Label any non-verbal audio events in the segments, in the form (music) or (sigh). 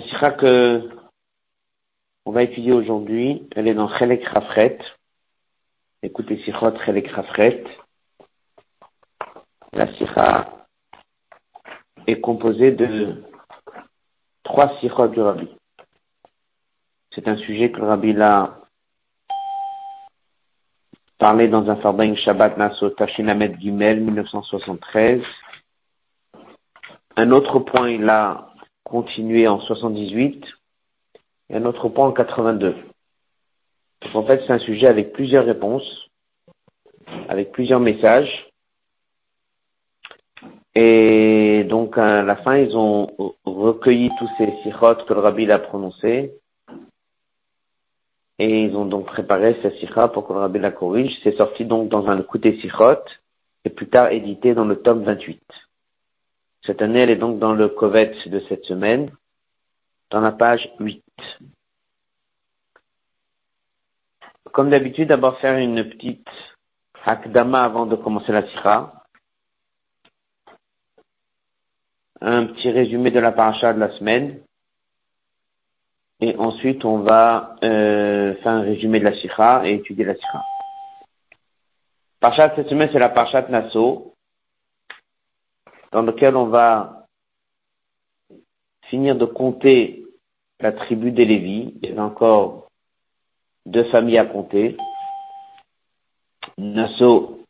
La sira que on va étudier aujourd'hui, elle est dans Chelek Rafret. Écoutez Sichot Chelek Rafret. La sira est composée de trois sichot du Rabbi. C'est un sujet que le Rabbi l'a parlé dans un Farbain Shabbat Naso Tashinamet Gimel 1973. Un autre point, il a continué en 78 et un autre point en 82. Donc en fait, c'est un sujet avec plusieurs réponses, avec plusieurs messages. Et donc, à la fin, ils ont recueilli tous ces sirotes que le rabbi a prononcés. Et ils ont donc préparé ces sikha pour que le rabbi la corrige. C'est sorti donc dans un côté sikhot et plus tard édité dans le tome 28. Cette année, elle est donc dans le Kovet de cette semaine, dans la page 8. Comme d'habitude, d'abord faire une petite akdama avant de commencer la sira. Un petit résumé de la paracha de la semaine. Et ensuite, on va euh, faire un résumé de la sira et étudier la sira. Paracha de cette semaine, c'est la paracha de Nassau dans lequel on va finir de compter la tribu des Lévis. Il y a encore deux familles à compter. Nassau,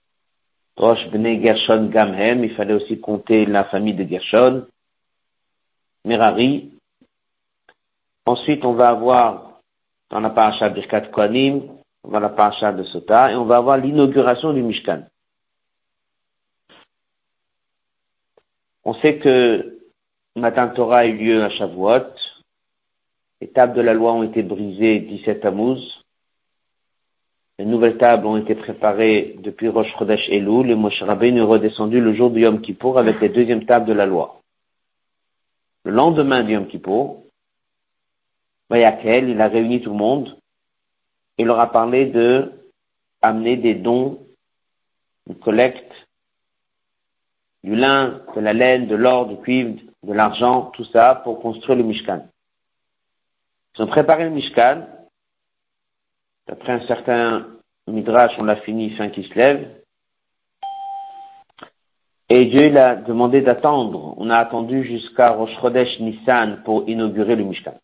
Rosh Bnei Gershon Gamhem, il fallait aussi compter la famille de Gershon. Merari. Ensuite, on va avoir dans la paracha Birkat Kohanim, on va la paracha de Sota, et on va avoir l'inauguration du Mishkan. On sait que Matin Torah a eu lieu à Shavuot. Les tables de la loi ont été brisées 17 Tammuz. Les nouvelles tables ont été préparées depuis Rosh Chodesh Elul et Moshe est redescendu le jour du Yom Kippour avec les deuxièmes tables de la loi. Le lendemain du Yom Kippour, Vayakel, il a réuni tout le monde et leur a parlé de amener des dons, une collecte du lin, de la laine, de l'or, du cuivre, de l'argent, tout ça pour construire le Mishkan. Ils ont préparé le Mishkan. D'après un certain Midrash, on l'a fini fin qui se lève. Et Dieu il a demandé d'attendre. On a attendu jusqu'à Rosh Chodesh Nissan pour inaugurer le Mishkan.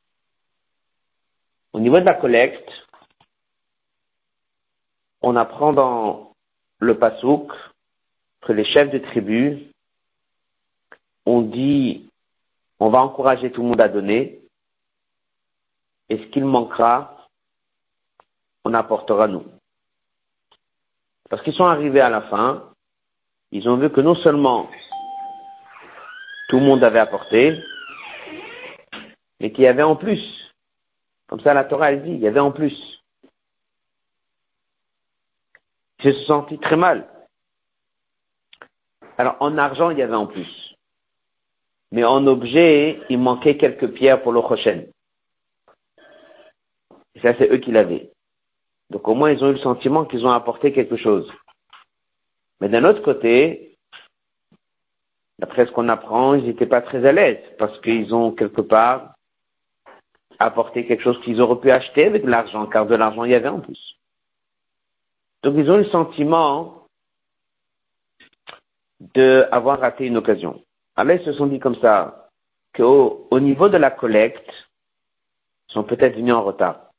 Au niveau de la collecte, on apprend dans le Pasouk que les chefs de tribu ont dit on va encourager tout le monde à donner et ce qu'il manquera, on apportera nous. Parce qu'ils sont arrivés à la fin, ils ont vu que non seulement tout le monde avait apporté, mais qu'il y avait en plus. Comme ça, la Torah, elle dit, il y avait en plus. Ils se sont sentis très mal. Alors, en argent, il y avait en plus. Mais en objet, il manquait quelques pierres pour le. Et ça, c'est eux qui l'avaient. Donc, au moins, ils ont eu le sentiment qu'ils ont apporté quelque chose. Mais d'un autre côté, d'après ce qu'on apprend, ils n'étaient pas très à l'aise parce qu'ils ont quelque part apporté quelque chose qu'ils auraient pu acheter avec l'argent, car de l'argent, il y avait en plus. Donc, ils ont eu le sentiment d'avoir raté une occasion. Alors ils se sont dit comme ça, qu'au au niveau de la collecte, ils sont peut-être venus en retard.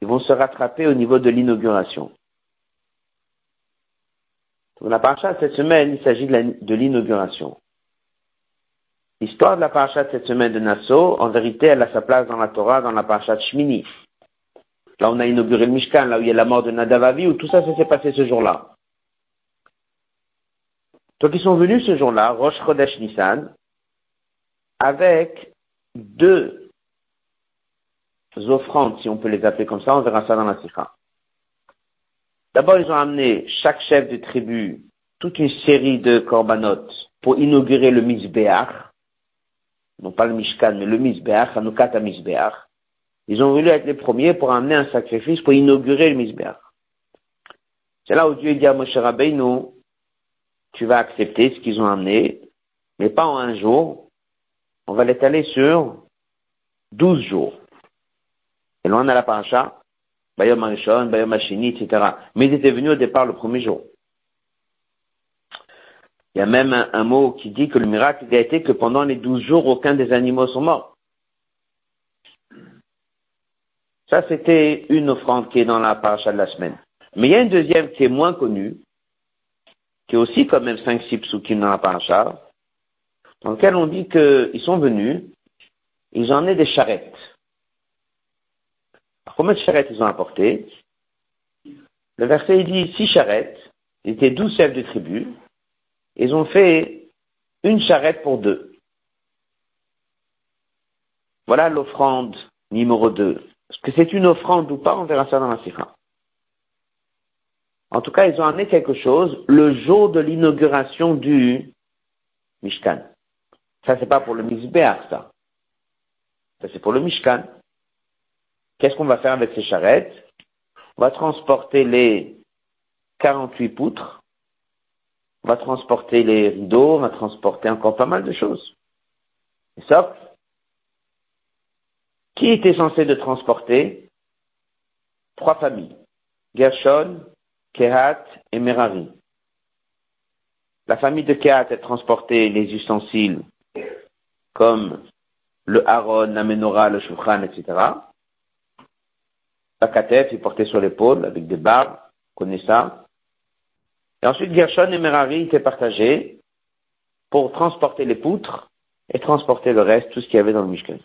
Ils vont se rattraper au niveau de l'inauguration. La paracha cette semaine, il s'agit de l'inauguration. L'histoire de la paracha de cette semaine de Nassau, en vérité, elle a sa place dans la Torah, dans la paracha de Shmini. Là, on a inauguré le Mishkan, là où il y a la mort de Nadavavi, où tout ça, ça s'est passé ce jour-là. Donc ils sont venus ce jour-là, Rosh Chodesh Nissan, avec deux offrandes, si on peut les appeler comme ça, on verra ça dans la Sikha. D'abord, ils ont amené chaque chef de tribu toute une série de korbanot pour inaugurer le Mizbeach, non pas le Mishkan, mais le Mizbeach, Hanukata Mizbeach. Ils ont voulu être les premiers pour amener un sacrifice pour inaugurer le Mizbeach. C'est là où Dieu dit à Moshe Rabbeinu, tu vas accepter ce qu'ils ont amené, mais pas en un jour. On va l'étaler sur 12 jours. Et loin on a la paracha, Bayom Arishon, Bayom Hashini, etc. Mais ils étaient venus au départ le premier jour. Il y a même un, mot qui dit que le miracle a été que pendant les 12 jours, aucun des animaux sont morts. Ça, c'était une offrande qui est dans la paracha de la semaine. Mais il y a une deuxième qui est moins connue, qui est aussi quand même 5-6 psukim dans la paracha, dans lequel on dit qu'ils sont venus, ils ont des charrettes. Alors, combien de charrettes ils ont apporté Le verset dit six charrettes, ils étaient douze chefs de tribu, ils ont fait une charrette pour deux. Voilà l'offrande numéro deux. Est-ce que c'est une offrande ou pas? On verra ça dans la sikha. En tout cas, ils ont amené quelque chose le jour de l'inauguration du Mishkan. Ça, c'est pas pour le Mizbeach, ça. Ça, c'est pour le Mishkan. Qu'est-ce qu'on va faire avec ces charrettes? On va transporter les 48 poutres, on va transporter les rideaux, on va transporter encore pas mal de choses. Sauf, qui était censé de transporter? Trois familles. Gershon, Kehat et Merari. La famille de Kehat a transporté les ustensiles comme le haron, la menorah, le shulchan, etc. La katef est portée sur l'épaule avec des barbes, connaît ça. Et ensuite, Gershon et Merari étaient partagés pour transporter les poutres et transporter le reste, tout ce qu'il y avait dans le Mishkan.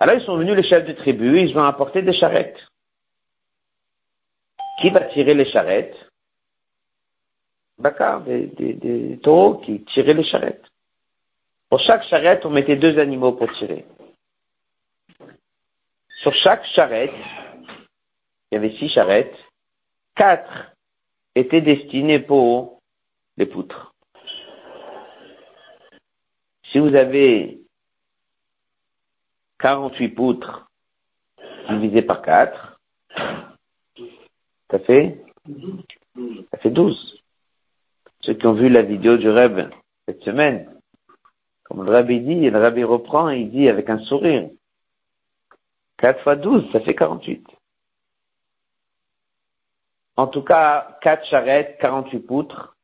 Alors ils sont venus les chefs de tribu, ils ont apporté des charrettes. Qui va tirer les charrettes? Bakar, des, taureaux qui tiraient les charrettes. Pour chaque charrette, on mettait deux animaux pour tirer. Sur chaque charrette, il y avait six charrettes, quatre étaient destinées pour les poutres. Si vous avez 48 poutres divisées par 4, ça fait, ça fait 12. Ceux qui ont vu la vidéo du Reb cette semaine, comme le Rabbi dit, le Rabbi reprend et il dit avec un sourire, 4 fois 12, ça fait 48. En tout cas, 4 charrettes, 48 poutres.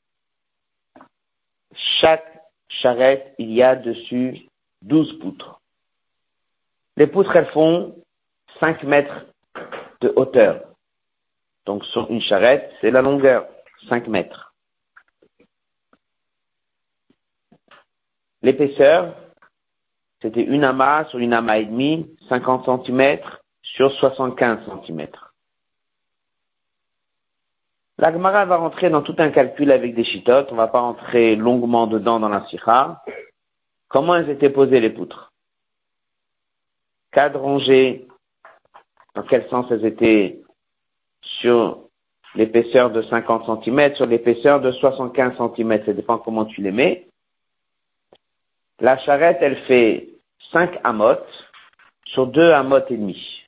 Chaque charrette, il y a dessus 12 poutres. Les poutres, elles font 5 mètres de hauteur. Donc sur une charrette, c'est la longueur, 5 mètres. L'épaisseur, c'était une amas sur une amas et demi, 50 cm sur 75 cm. La Gemara va rentrer dans tout un calcul avec des chitotes. On ne va pas rentrer longuement dedans dans la sikha. Comment elles étaient posées les poutres? Quatre rangées. Dans quel sens elles étaient sur l'épaisseur de 50 cm, sur l'épaisseur de 75 cm. Ça dépend comment tu les mets. La charrette, elle fait 5 amotes sur 2 amotes et demi.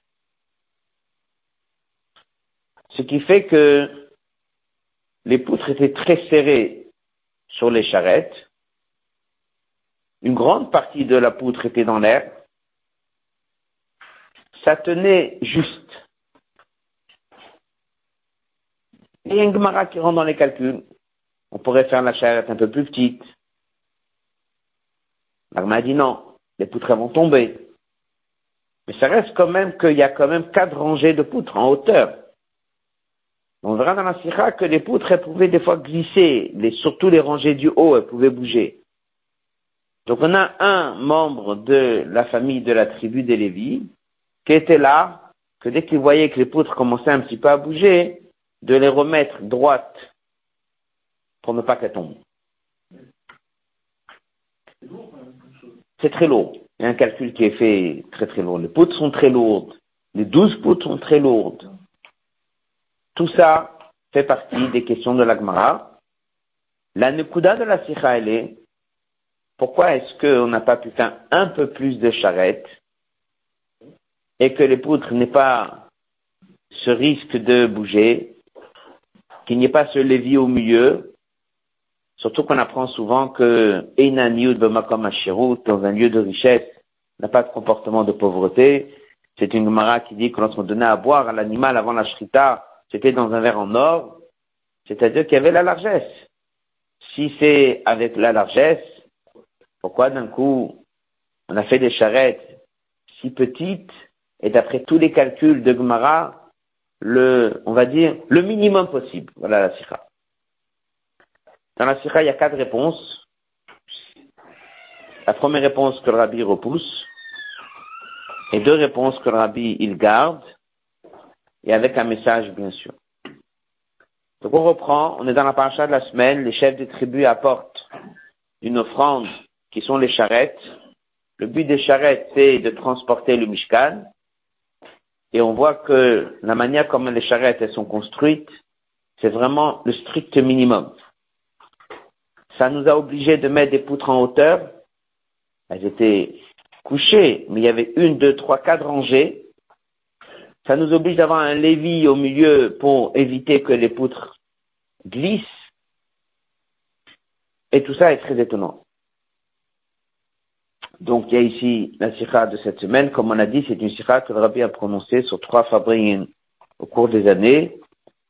Ce qui fait que les poutres étaient très serrées sur les charrettes. Une grande partie de la poutre était dans l'air. Ça tenait juste. Il y a une Gemara qui rentre dans les calculs. On pourrait faire la charrette un peu plus petite. L'Agma dit non, les poutres vont tomber. Mais ça reste quand même qu'il y a quand même quatre rangées de poutres en hauteur. On verra dans la sira que les poutres, elles pouvaient des fois glisser, les, surtout les rangées du haut, elles pouvaient bouger. Donc on a un membre de la famille de la tribu des Lévis qui était là, que dès qu'il voyait que les poutres commençaient un petit peu à bouger, de les remettre droites pour ne pas qu'elles tombent. C'est très lourd. Il y a un calcul qui est fait très très lourd. Les poutres sont très lourdes. Les douze poutres sont très lourdes. Tout ça fait partie des questions de l'Agmara. La Nekuda de la Sikha, elle est, pourquoi est-ce qu'on n'a pas pu faire un peu plus de charrettes et que les poutres n'aient pas ce risque de bouger, qu'il n'y ait pas ce levier au milieu, Surtout qu'on apprend souvent que dans un lieu de richesse, n'a pas de comportement de pauvreté. C'est une Gemara qui dit que lorsqu'on donnait à boire à l'animal avant la shrita, c'était dans un verre en or, c'est-à-dire qu'il y avait la largesse. Si c'est avec la largesse, pourquoi d'un coup on a fait des charrettes si petites? Et d'après tous les calculs de Gemara, le, on va dire, le minimum possible. Voilà la sikha. Dans la sikha, il y a quatre réponses. La première réponse que le rabbi repousse, et deux réponses que le rabbi il garde, et avec un message bien sûr. Donc on reprend, on est dans la paracha de la semaine, les chefs des tribus apportent une offrande qui sont les charrettes. Le but des charrettes, c'est de transporter le Mishkan. Et on voit que la manière comme les charrettes elles sont construites, c'est vraiment le strict minimum. Ça nous a obligés de mettre des poutres en hauteur. Elles étaient couchées, mais il y avait une, deux, trois, quatre rangées. Ça nous oblige d'avoir un lévis au milieu pour éviter que les poutres glissent. Et tout ça est très étonnant. Donc il y a ici la sikha de cette semaine. Comme on a dit, c'est une sikha que le rabbi a prononcée sur trois fabriques au cours des années.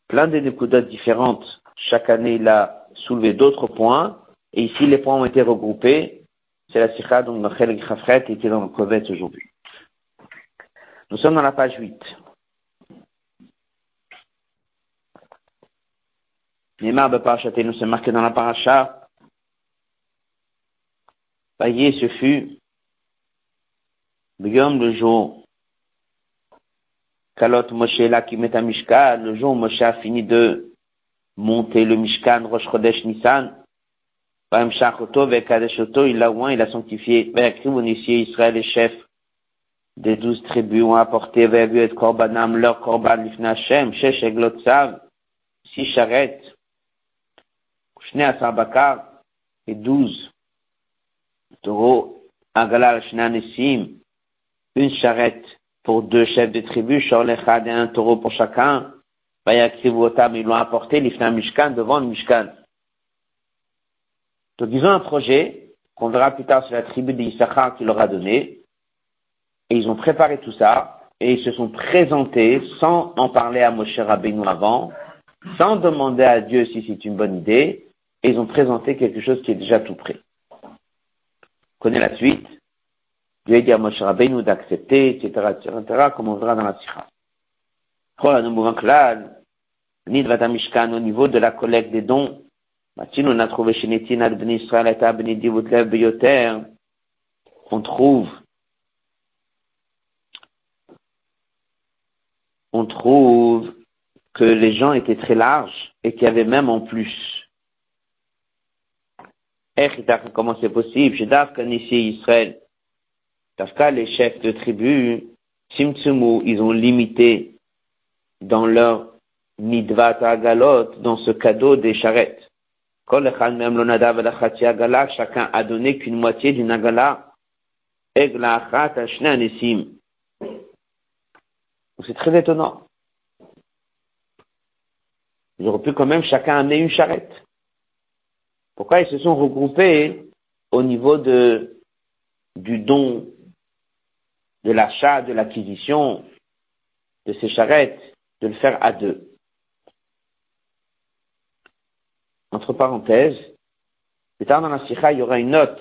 Plein de découdotes différentes. Chaque année, il a soulevé d'autres points. Et ici, les points ont été regroupés. C'est la sikha dont Rachel Grafret était dans le Kovet aujourd'hui. Nous sommes dans la page 8. Neymar de nous c'est marqué dans la paracha. Voyez, ce fut le jour, Kalot Moshe là qui met un Mishkan, le jour où Moshe a fini de monter le Mishkan, Rosh Chodesh Nissan, il l'a oint, il a sanctifié, Israël, les chefs des douze tribus ont apporté, et Korbanam, leur Korban, Lifna Hashem, Shesh Eglot Sav, six charrettes, Shne Asabakar, et douze taureaux, Agalal Shnanesim, une charrette pour deux chefs de tribu, Shorlechad et un taureau pour chacun. Vayakrivotam, ils l'ont apporté, l'Ifna Mishkan, devant le Mishkan. Donc ils ont un projet, qu'on verra plus tard sur la tribu d'Issachar qui leur a donné, et ils ont préparé tout ça, et ils se sont présentés sans en parler à Moshe Rabbeinu avant, sans demander à Dieu si c'est une bonne idée, et ils ont présenté quelque chose qui est déjà tout prêt. On connaît la suite. Dieu a dit à Moshe Rabbeinu d'accepter, etc., etc., comme on verra dans la Sikha. Au niveau de la collecte des dons, on a trouvé chez Netina de Ben Israël et Ben Divutlev Beyoter, on trouve, on trouve que les gens étaient très larges et qu'il y avait même en plus. Comment c'est possible? Chez Dafkan ici, Israël, Dafka, les chefs de tribu, Simtsumu, ils ont limité dans leur midvat agalot, dans ce cadeau des charrettes. Chacun a donné qu'une moitié d'une agala. C'est très étonnant. Ils auraient pu quand même chacun amener une charrette. Pourquoi ils se sont regroupés au niveau de, du don de l'achat, de l'acquisition de ces charrettes, de le faire à deux. Entre parenthèses, plus tard dans la Sikha, il y aura une note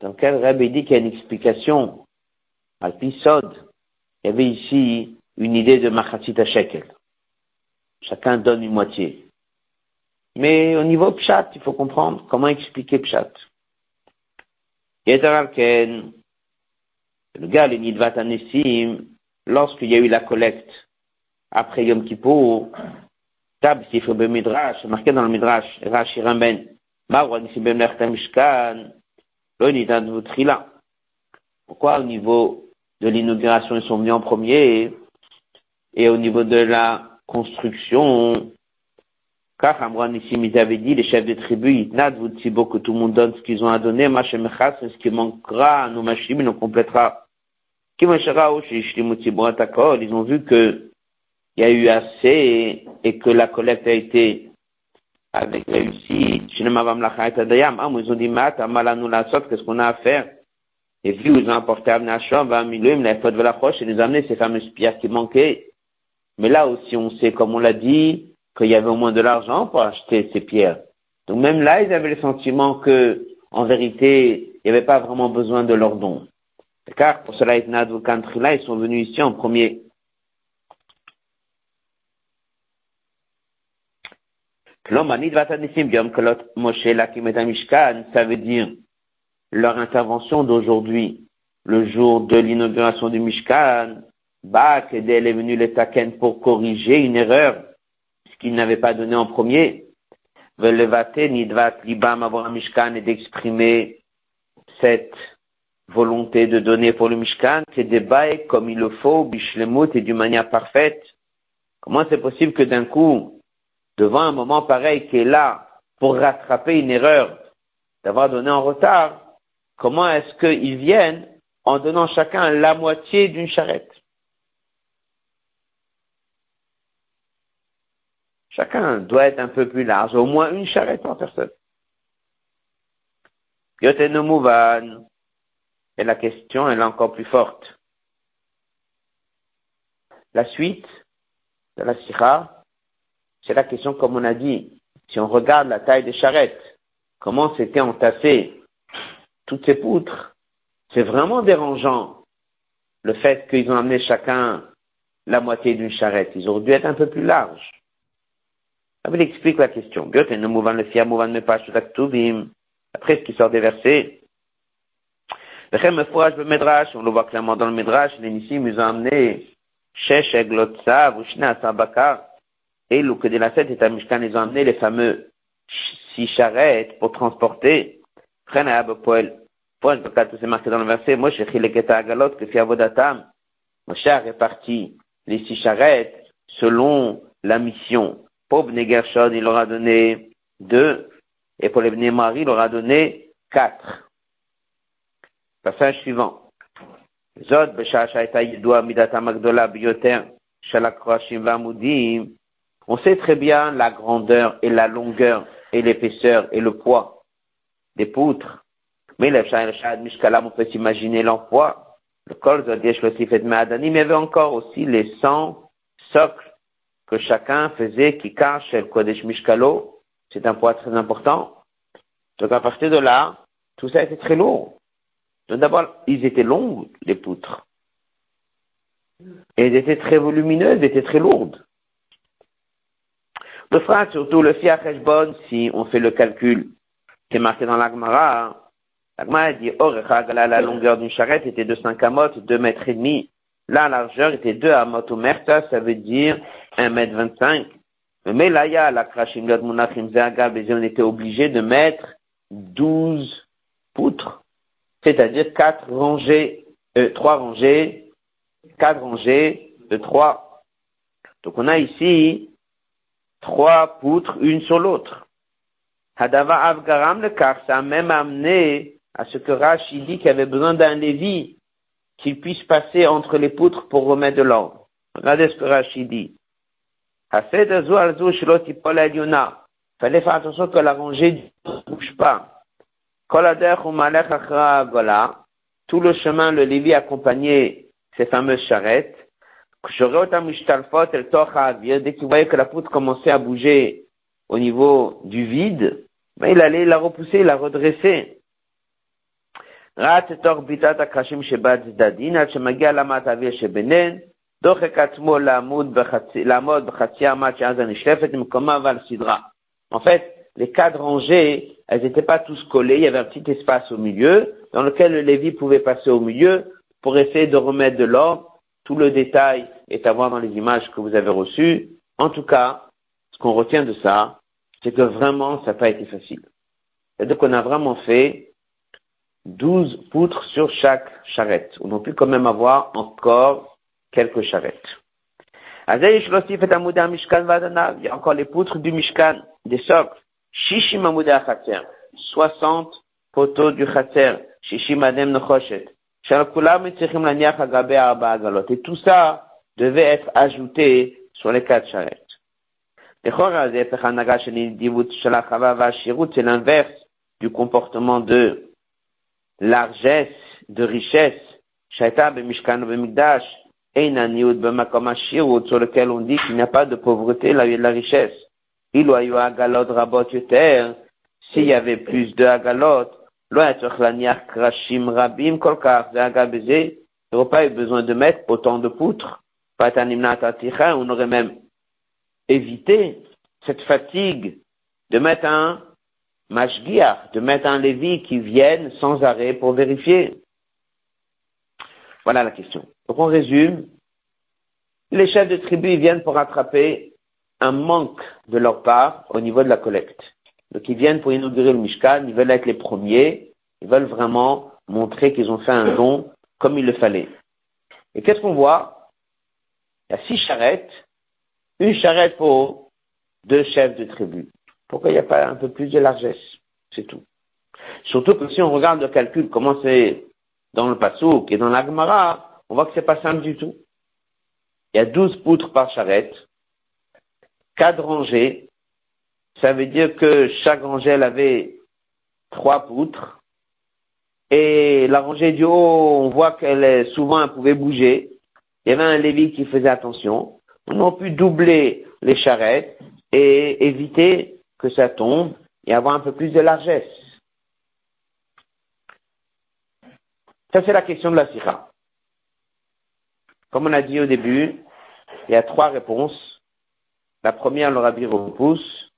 dans laquelle Rabbi dit qu'il y a une explication à l'épisode. Il y avait ici une idée de Machatzit Shekel. Chacun donne une moitié. Mais au niveau Pshat, il faut comprendre comment expliquer Pshat. Le gars, le Nidvat lorsqu'il y a eu la collecte après Yom Kippur, Tab Sifre Midrash, marqué dans le Midrash, Rashi Ramben, Marwa Nisibem Mishkan, Lo Vutrila. Pourquoi au niveau de l'inauguration ils sont venus en premier et au niveau de la construction, car Amran ici, ils dit, les chefs de tribu, Nad beau que tout le monde donne ce qu'ils ont à donner, Machemechas, ce qui manquera à nos machines, il complétera. Ils ont vu que il y a eu assez et que la collecte a été avec réussite. Ah, ils ont dit, qu'est-ce qu'on a à faire? Et vu, ils ont apporté à la faute de la roche, et nous amener ces fameuses pierres qui manquaient. Mais là aussi, on sait, comme on l'a dit, qu'il y avait au moins de l'argent pour acheter ces pierres. Donc même là, ils avaient le sentiment que, en vérité, il n'y avait pas vraiment besoin de leurs dons. Car pour cela, ils sont venus ici en premier. Ça veut dire leur intervention d'aujourd'hui, le jour de l'inauguration du Mishkan, Bak est venu les taken pour corriger une erreur, ce qu'il n'avait pas donné en premier. Nidvat Libam avoir Mishkan et d'exprimer cette volonté de donner pour le Mishkan, c'est des bails comme il le faut, bishlemut et d'une manière parfaite. Comment c'est possible que d'un coup, devant un moment pareil qui est là pour rattraper une erreur, d'avoir donné en retard, comment est-ce qu'ils viennent en donnant chacun la moitié d'une charrette? Chacun doit être un peu plus large, au moins une charrette par personne. Et la question, elle est encore plus forte. La suite de la sira, c'est la question comme on a dit. Si on regarde la taille des charrettes, comment c'était entassé toutes ces poutres, c'est vraiment dérangeant le fait qu'ils ont amené chacun la moitié d'une charrette. Ils auraient dû être un peu plus larges. Vous explique la question. Après ce qui sort des versets, on le voit clairement dans le Midrash, les Nissim, ils ont amené Shesh Eglotsa, Vushna Sabakar, et le Kedelaset et Amishkan, ils ont amené les fameux six charrettes pour transporter. Prenne à Poel. Poel, c'est marqué dans le verset, Moshe Chileketa Agalot, que fi Avodatam. Moshe a réparti les six charrettes selon la mission. Pour Bnei Gershon, il leur a donné deux, et pour les Bnei Marie, il leur a donné quatre. Passage suivant. Zod On sait très bien la grandeur et la longueur et l'épaisseur et le poids des poutres. Mais le Mishkalam, on peut s'imaginer l'emploi. Le Kol Zodiesh Losifet Me'adanim, il y avait encore aussi les 100 socles que chacun faisait qui cache le Kodesh Mishkalo. C'est un poids très important. Donc à partir de là, tout ça était très lourd. D'abord, ils étaient longs, les poutres. Et elles étaient très volumineuses, étaient très lourdes. Le frère, surtout le fiach si on fait le calcul, c'est marqué dans l'Agmara, l'Agmara dit, oh, la longueur d'une charrette était de 5 amot, 2 mètres et demi. La largeur était 2 amot au merta, ça veut dire 1 mètre 25. Mais là, il y a la krashim on était obligé de mettre 12 poutres c'est-à-dire quatre rangées, euh, trois rangées, quatre rangées de trois. Donc on a ici trois poutres une sur l'autre. Hadava Avgaram le car ça a même amené à ce que Rashi dit qu'il avait besoin d'un Lévi qu'il puisse passer entre les poutres pour remettre de l'ordre. Regardez ce que Rashi dit. Fallait faire attention que la rangée ne bouge pas. Tout le chemin, le Lévi accompagnait ces fameuses charrettes. Dès qu'il voyait que la poutre commençait à bouger au niveau du vide, ben il allait la repousser, la redresser. En fait, les quatre rangées, elles n'étaient pas tous collées, il y avait un petit espace au milieu, dans lequel le Lévi pouvait passer au milieu pour essayer de remettre de l'ordre. Tout le détail est à voir dans les images que vous avez reçues. En tout cas, ce qu'on retient de ça, c'est que vraiment, ça n'a pas été facile. C'est-à-dire qu'on a vraiment fait 12 poutres sur chaque charrette. On a pu quand même avoir encore quelques charrettes. Il y a encore les poutres du Mishkan, des socles. Shishim Amouda Khater, 60 poteaux du Khater, Shishim Adem Nechoshet. Et tout ça devait être ajouté sur les quatre charrettes. C'est l'inverse du comportement de largesse, de richesse. sur lequel on dit qu'il n'y a pas de pauvreté, là il y a de la richesse. Il s'il y avait plus de agalot, il n'aurait pas eu besoin de mettre autant de poutres. On aurait même éviter cette fatigue de mettre un mashgiach, de mettre un lévi qui vienne sans arrêt pour vérifier. Voilà la question. Donc on résume. Les chefs de tribu viennent pour rattraper un manque de leur part au niveau de la collecte. Donc ils viennent pour inaugurer le Mishkan, ils veulent être les premiers, ils veulent vraiment montrer qu'ils ont fait un don comme il le fallait. Et qu'est-ce qu'on voit? Il y a six charrettes une charrette pour deux chefs de tribu. Pourquoi il n'y a pas un peu plus de largesse? C'est tout. Surtout que si on regarde le calcul, comment c'est dans le Passouk et dans l'Agmara, on voit que c'est pas simple du tout. Il y a douze poutres par charrette, quatre rangées. Ça veut dire que chaque rangée avait trois poutres. Et la rangée du haut, on voit qu'elle souvent elle pouvait bouger. Il y avait un Lévi qui faisait attention on a pu doubler les charrettes et éviter que ça tombe et avoir un peu plus de largesse. Ça, c'est la question de la sira. Comme on a dit au début, il y a trois réponses. La première, le rabbi repousse,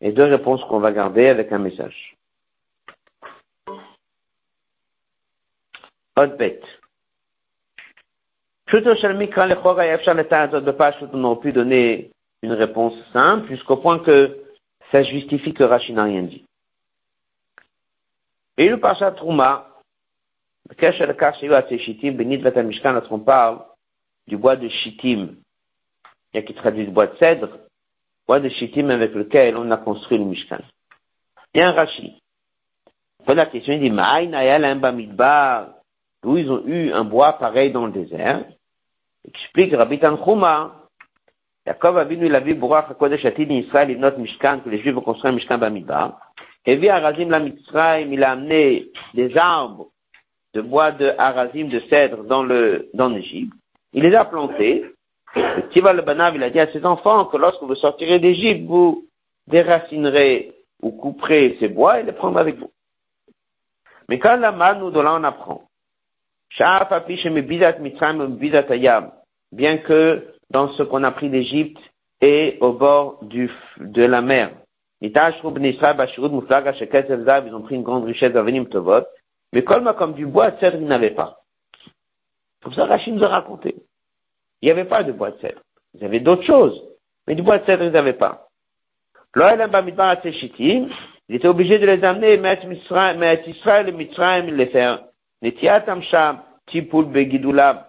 et deux réponses qu'on va garder avec un message. Autre bête. On aurait pu donner une réponse simple jusqu'au point que ça justifie que Rachid n'a rien dit. Et le Pasha Trouma, lorsqu'on parle du bois de Shittim, il y a qui traduit le bois de cèdre, bois de Shittim avec lequel on a construit le Mishkan. Il y a un Rashi. la question, il dit, d'où ils ont eu un bois pareil dans le désert. Explique Rabbi Tanchuma, Yaakov Avinu, il a vu Bourach HaKodesh Atid Israël, il note Mishkan, que les Juifs vont construire un Mishkan Bamidbar. Et via Arazim la Mitzrayim, il a amené des arbres de bois de Arazim, de cèdre dans le, dans l'Égypte. Il les a plantés. Tiva le Banav, il a dit à ses enfants que lorsque vous sortirez d'Égypte, vous déracinerez ou couperez ces bois et les prendrez avec vous. Mais quand la nous de là on apprend bien que dans ce qu'on a pris d'Égypte et au bord du, de la mer. Ils ont pris une grande richesse d'Avenim Tovot, mais comme du bois cèdre, ils n'avaient pas. Comme ça, Rachid nous a raconté. Il n'y avait pas de bois de cèdre. Ils avaient d'autres choses, mais du bois de cèdre, ils n'avaient pas. Il était obligé de les amener, mettre Israël et Mitzrayim, les faire Begidula,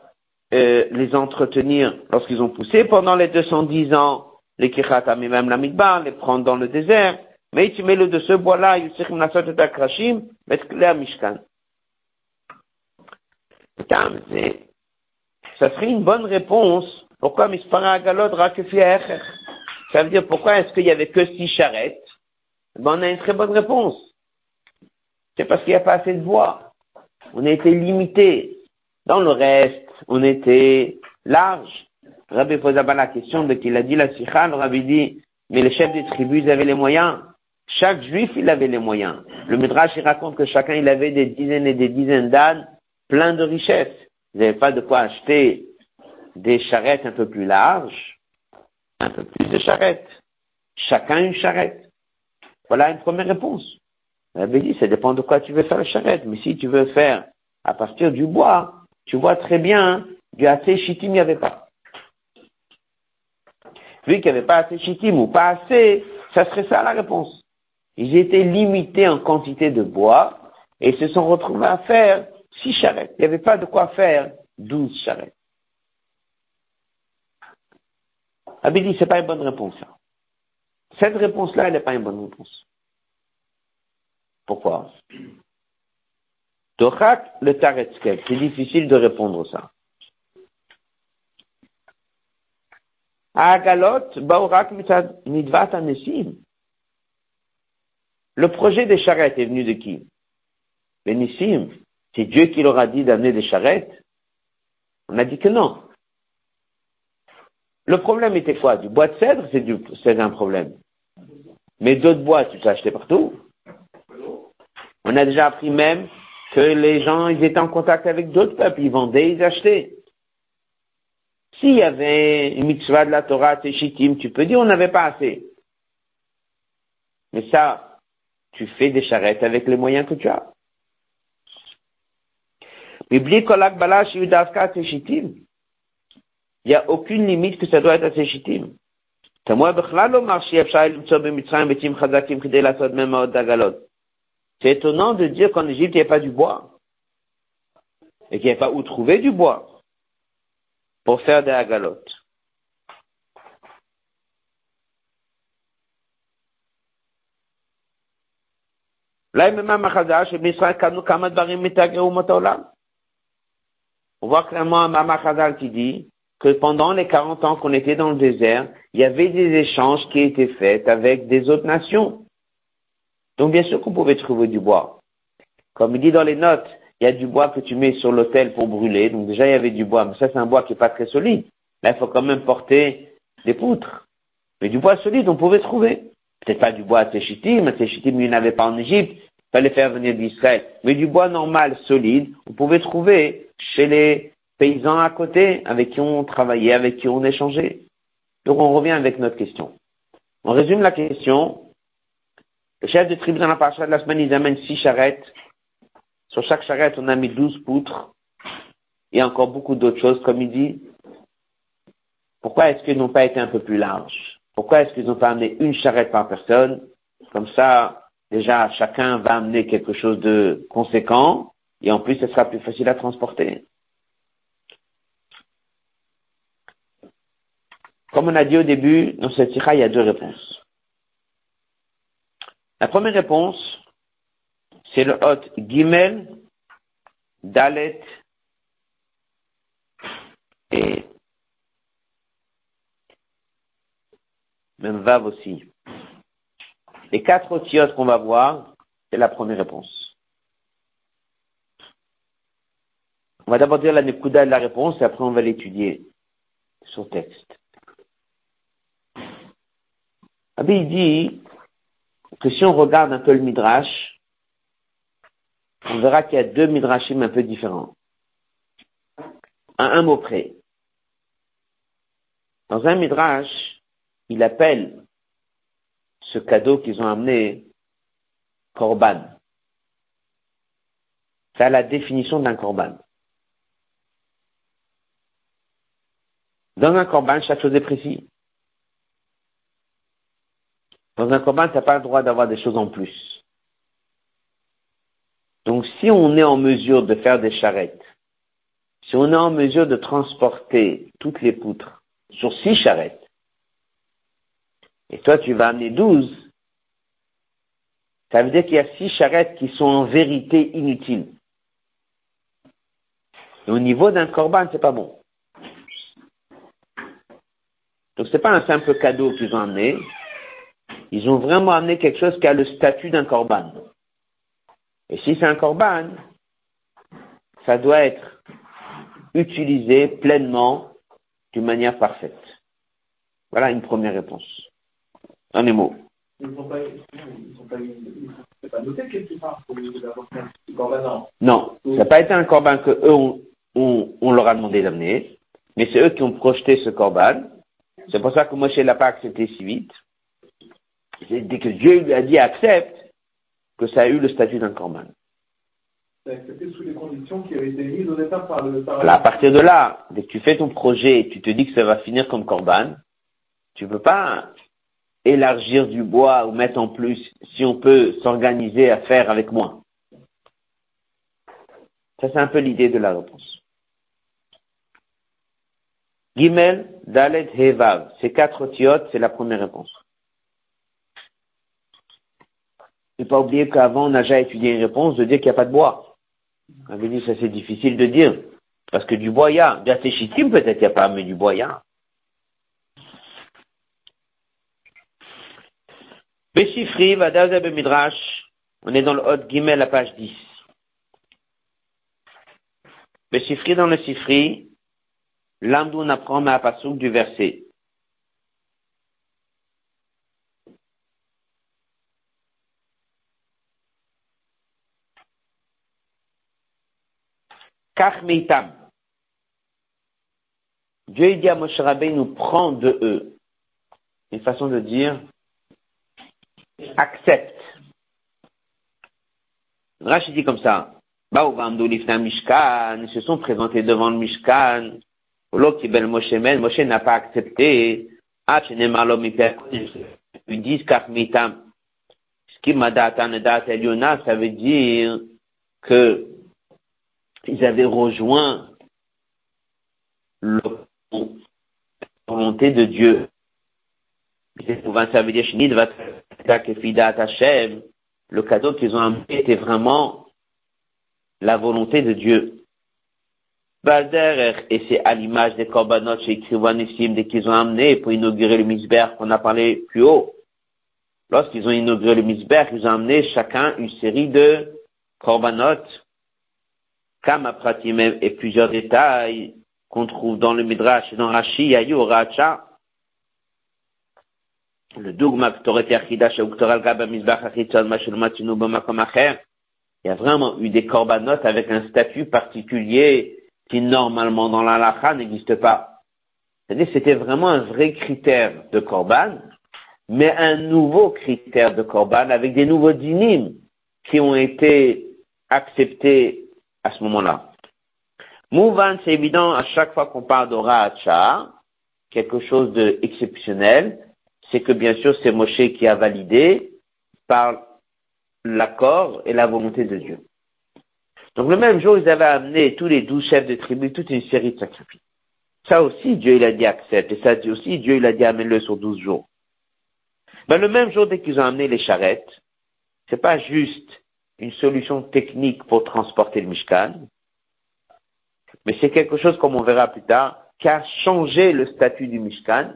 euh, les entretenir lorsqu'ils ont poussé pendant les 210 ans, les Kichatam et même la Midbar, les prendre dans le désert, mais tu mets le de ce bois-là, Yusich Mnasot et Akrashim, mettre à Mishkan. Ça serait une bonne réponse. Pourquoi Mispara Ça veut dire pourquoi est-ce qu'il y avait que six charrettes? Ben, on a une très bonne réponse. C'est parce qu'il n'y a pas assez de bois on était limité. Dans le reste, on était large. Rabbi pose la question de qu'il a dit la sikha, le Rabbi dit, mais les chefs des tribus, ils avaient les moyens. Chaque juif, il avait les moyens. Le Midrash, il raconte que chacun, il avait des dizaines et des dizaines d'ânes, plein de richesses. Ils n'avaient pas de quoi acheter des charrettes un peu plus larges, un peu plus de charrettes. Chacun une charrette. Voilà une première réponse. Rabbi dit, ça dépend de quoi tu veux faire la charrette. Mais si tu veux faire à partir du bois, tu vois très bien, du assez chitim, il n'y avait pas. Vu qu'il n'y avait pas assez chitim ou pas assez, ça serait ça la réponse. Ils étaient limités en quantité de bois et se sont retrouvés à faire six charrettes. Il n'y avait pas de quoi faire douze charrettes. Rabbi dit, c'est pas une bonne réponse, Cette réponse-là, elle n'est pas une bonne réponse. Pourquoi? Dochak le Taretzkel. C'est difficile de répondre ça. Agalot, Baorak, Midvat, Anesim. Le projet des charrettes est venu de qui? Benissim. C'est Dieu qui leur a dit d'amener des charrettes. On a dit que non. Le problème était quoi? Du bois de cèdre, c'est un problème. Mais d'autres bois, tu peux acheter partout. On a déjà appris même que les gens, ils étaient en contact avec d'autres peuples, ils vendaient, ils achetaient. S'il y avait une mitzvah de la Torah, Teshitim, tu peux dire on n'avait pas assez. Mais ça, tu fais des charrettes avec les moyens que tu as. Il n'y a aucune limite que ça doit être à Teshitim. C'est étonnant de dire qu'en Égypte, il n'y a pas du bois. Et qu'il n'y a pas où trouver du bois pour faire des agalotes. On voit clairement un Mama qui dit que pendant les 40 ans qu'on était dans le désert, il y avait des échanges qui étaient faits avec des autres nations. Donc bien sûr qu'on pouvait trouver du bois. Comme il dit dans les notes, il y a du bois que tu mets sur l'autel pour brûler. Donc déjà il y avait du bois, mais ça c'est un bois qui n'est pas très solide. Là il faut quand même porter des poutres. Mais du bois solide on pouvait trouver. Peut-être pas du bois à Téchitim, à Téchitim il n'y en avait pas en Égypte, fallait faire venir d'Israël. Mais du bois normal, solide, on pouvait trouver chez les paysans à côté avec qui on travaillait, avec qui on échangeait. Donc on revient avec notre question. On résume la question. Le chef de tribu dans la parasha de la semaine, ils amènent six charrettes. Sur chaque charrette, on a mis douze poutres. Et encore beaucoup d'autres choses, comme il dit. Pourquoi est-ce qu'ils n'ont pas été un peu plus larges? Pourquoi est-ce qu'ils n'ont pas amené une charrette par personne? Comme ça, déjà, chacun va amener quelque chose de conséquent. Et en plus, ce sera plus facile à transporter. Comme on a dit au début, dans cette tira, il y a deux réponses. La première réponse, c'est le hot Gimel, Dalet et même Vav aussi. Les quatre otiotes qu'on va voir, c'est la première réponse. On va d'abord dire la Nekuda de la réponse et après on va l'étudier sur texte. Abi dit que si on regarde un peu le Midrash, on verra qu'il y a deux Midrashim un peu différents. À un mot près. Dans un Midrash, il appelle ce cadeau qu'ils ont amené Korban. C'est la définition d'un Korban. Dans un Korban, chaque chose est précise. Dans un combat, tu n'as pas le droit d'avoir des choses en plus. Donc si on est en mesure de faire des charrettes, si on est en mesure de transporter toutes les poutres sur six charrettes, et toi tu vas amener douze, ça veut dire qu'il y a six charrettes qui sont en vérité inutiles. Et au niveau d'un corban, c'est pas bon. Donc c'est pas un simple cadeau qu'ils ont amené, ils ont vraiment amené quelque chose qui a le statut d'un corban. Et si c'est un corban, ça doit être utilisé pleinement d'une manière parfaite. Voilà une première réponse. Un corban. Non, ça n'a pas été un corban que eux on, leur a demandé d'amener, mais c'est eux qui ont projeté ce corban. C'est pour ça que Moshe l'a pas accepté si vite dès que Dieu lui a dit accepte, que ça a eu le statut d'un corban. accepté sous les conditions qui avaient été mises au départ par le par À partir de là, dès que tu fais ton projet et tu te dis que ça va finir comme corban, tu ne peux pas élargir du bois ou mettre en plus si on peut s'organiser à faire avec moi. Ça, c'est un peu l'idée de la réponse. Gimel, Dalet, Hevav. Ces quatre tiotes, c'est la première réponse. Ne pas oublier qu'avant, on a déjà étudié une réponse de dire qu'il n'y a pas de bois. On avait dit ça c'est difficile de dire. Parce que du bois, il y a. Bien, peut-être qu'il n'y a pas, mais du bois, il y a. Beshifri, Vadaza Midrash, on est dans le Hot Gimel, la page 10. Beshifri dans le Sifri, l'Amdou apprend à Pasouk du verset. Kachmeitam. Dieu dit à Moshe nous prend de eux. Une façon de dire, accepte. Rachid dit comme ça, Mishkan, ils se sont présentés devant le Mishkan, Moshe Moshe n'a pas accepté, ils disent Kachmeitam. Ce qui m'a ça veut dire que ils avaient rejoint la volonté de Dieu. Le cadeau qu'ils ont amené était vraiment la volonté de Dieu. Et c'est à l'image des korbanot chez dès qu'ils ont amené pour inaugurer le misber qu'on a parlé plus haut. Lorsqu'ils ont inauguré le misber, ils ont amené chacun une série de korbanot Kama Pratim et plusieurs détails qu'on trouve dans le Midrash et dans Rashi, Yayu Racha, le dogma il y a vraiment eu des corbanotes avec un statut particulier qui normalement dans la n'existe pas. C'était vraiment un vrai critère de korban, mais un nouveau critère de korban avec des nouveaux dynimes qui ont été acceptés à ce moment-là. Mouvan, c'est évident, à chaque fois qu'on parle d'Orahacha, quelque chose d'exceptionnel, c'est que bien sûr c'est Moshe qui a validé par l'accord et la volonté de Dieu. Donc le même jour, ils avaient amené tous les douze chefs de tribu toute une série de sacrifices. Ça aussi, Dieu il a dit accepte, et ça aussi, Dieu il a dit amène-le sur douze jours. Ben, le même jour, dès qu'ils ont amené les charrettes, c'est pas juste une solution technique pour transporter le Mishkan, mais c'est quelque chose, comme on verra plus tard, qui a changé le statut du Mishkan,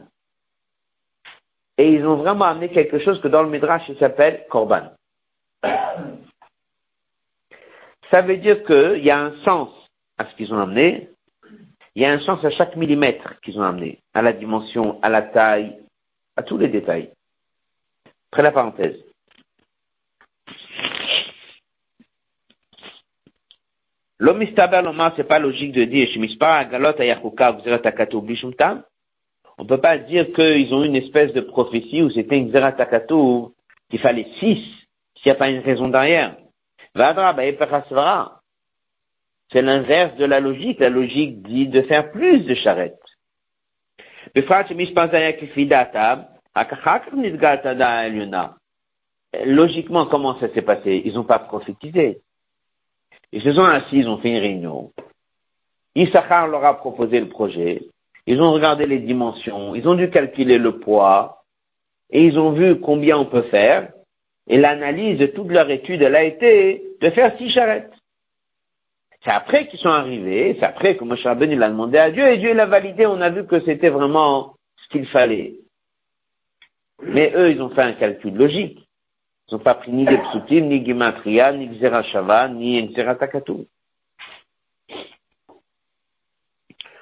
et ils ont vraiment amené quelque chose que dans le Midrash, il s'appelle Korban. (clears throat) Ça veut dire qu'il y a un sens à ce qu'ils ont amené, il y a un sens à chaque millimètre qu'ils ont amené, à la dimension, à la taille, à tous les détails. Après la parenthèse. L'homme ce c'est pas logique de dire, on peut pas dire qu'ils ont une espèce de prophétie où c'était une Zeratakatou, qu'il fallait six, s'il n'y a pas une raison derrière. C'est l'inverse de la logique. La logique dit de faire plus de charrettes. Logiquement, comment ça s'est passé? Ils n'ont pas prophétisé. Ils se sont assis, ils ont fait une réunion. Issachar leur a proposé le projet. Ils ont regardé les dimensions. Ils ont dû calculer le poids. Et ils ont vu combien on peut faire. Et l'analyse de toute leur étude, elle a été de faire six charrettes. C'est après qu'ils sont arrivés, c'est après que Moshe Rabbeinu l'a demandé à Dieu, et Dieu l'a validé, on a vu que c'était vraiment ce qu'il fallait. Mais eux, ils ont fait un calcul logique. Ils n'ont pas pris ni des ni gimatria, ni xerashava, ni xeratakatou.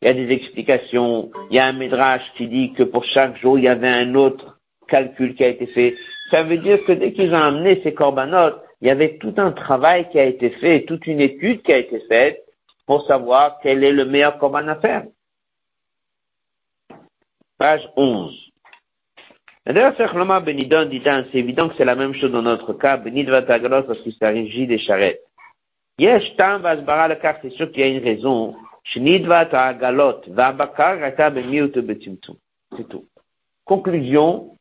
Il y a des explications, il y a un médrage qui dit que pour chaque jour, il y avait un autre calcul qui a été fait. Ça veut dire que dès qu'ils ont amené ces corbanotes, il y avait tout un travail qui a été fait, toute une étude qui a été faite pour savoir quel est le meilleur corban à faire. Page 11. D'ailleurs, Benidon dit, c'est évident que c'est la même chose dans notre cas, Benid Vatagalos, parce qu'il s'agit des charrettes. Yesh Tam Vazbara le car, c'est sûr qu'il y a une raison. C'est tout. Conclusion,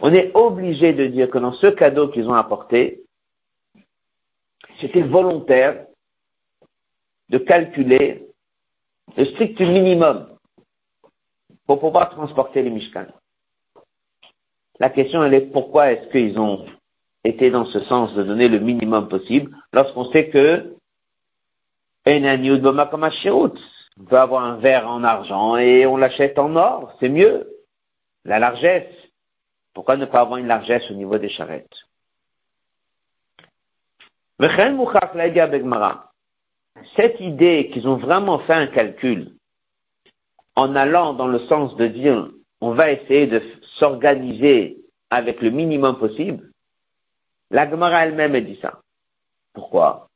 on est obligé de dire que dans ce cadeau qu'ils ont apporté, c'était volontaire de calculer le strict minimum pour pouvoir transporter les Mishkan. La question, elle est pourquoi est-ce qu'ils ont été dans ce sens de donner le minimum possible lorsqu'on sait que on peut avoir un verre en argent et on l'achète en or, c'est mieux. La largesse. Pourquoi ne pas avoir une largesse au niveau des charrettes? Cette idée qu'ils ont vraiment fait un calcul en allant dans le sens de dire on va essayer de s'organiser avec le minimum possible, la Gemara elle-même dit ça. Pourquoi?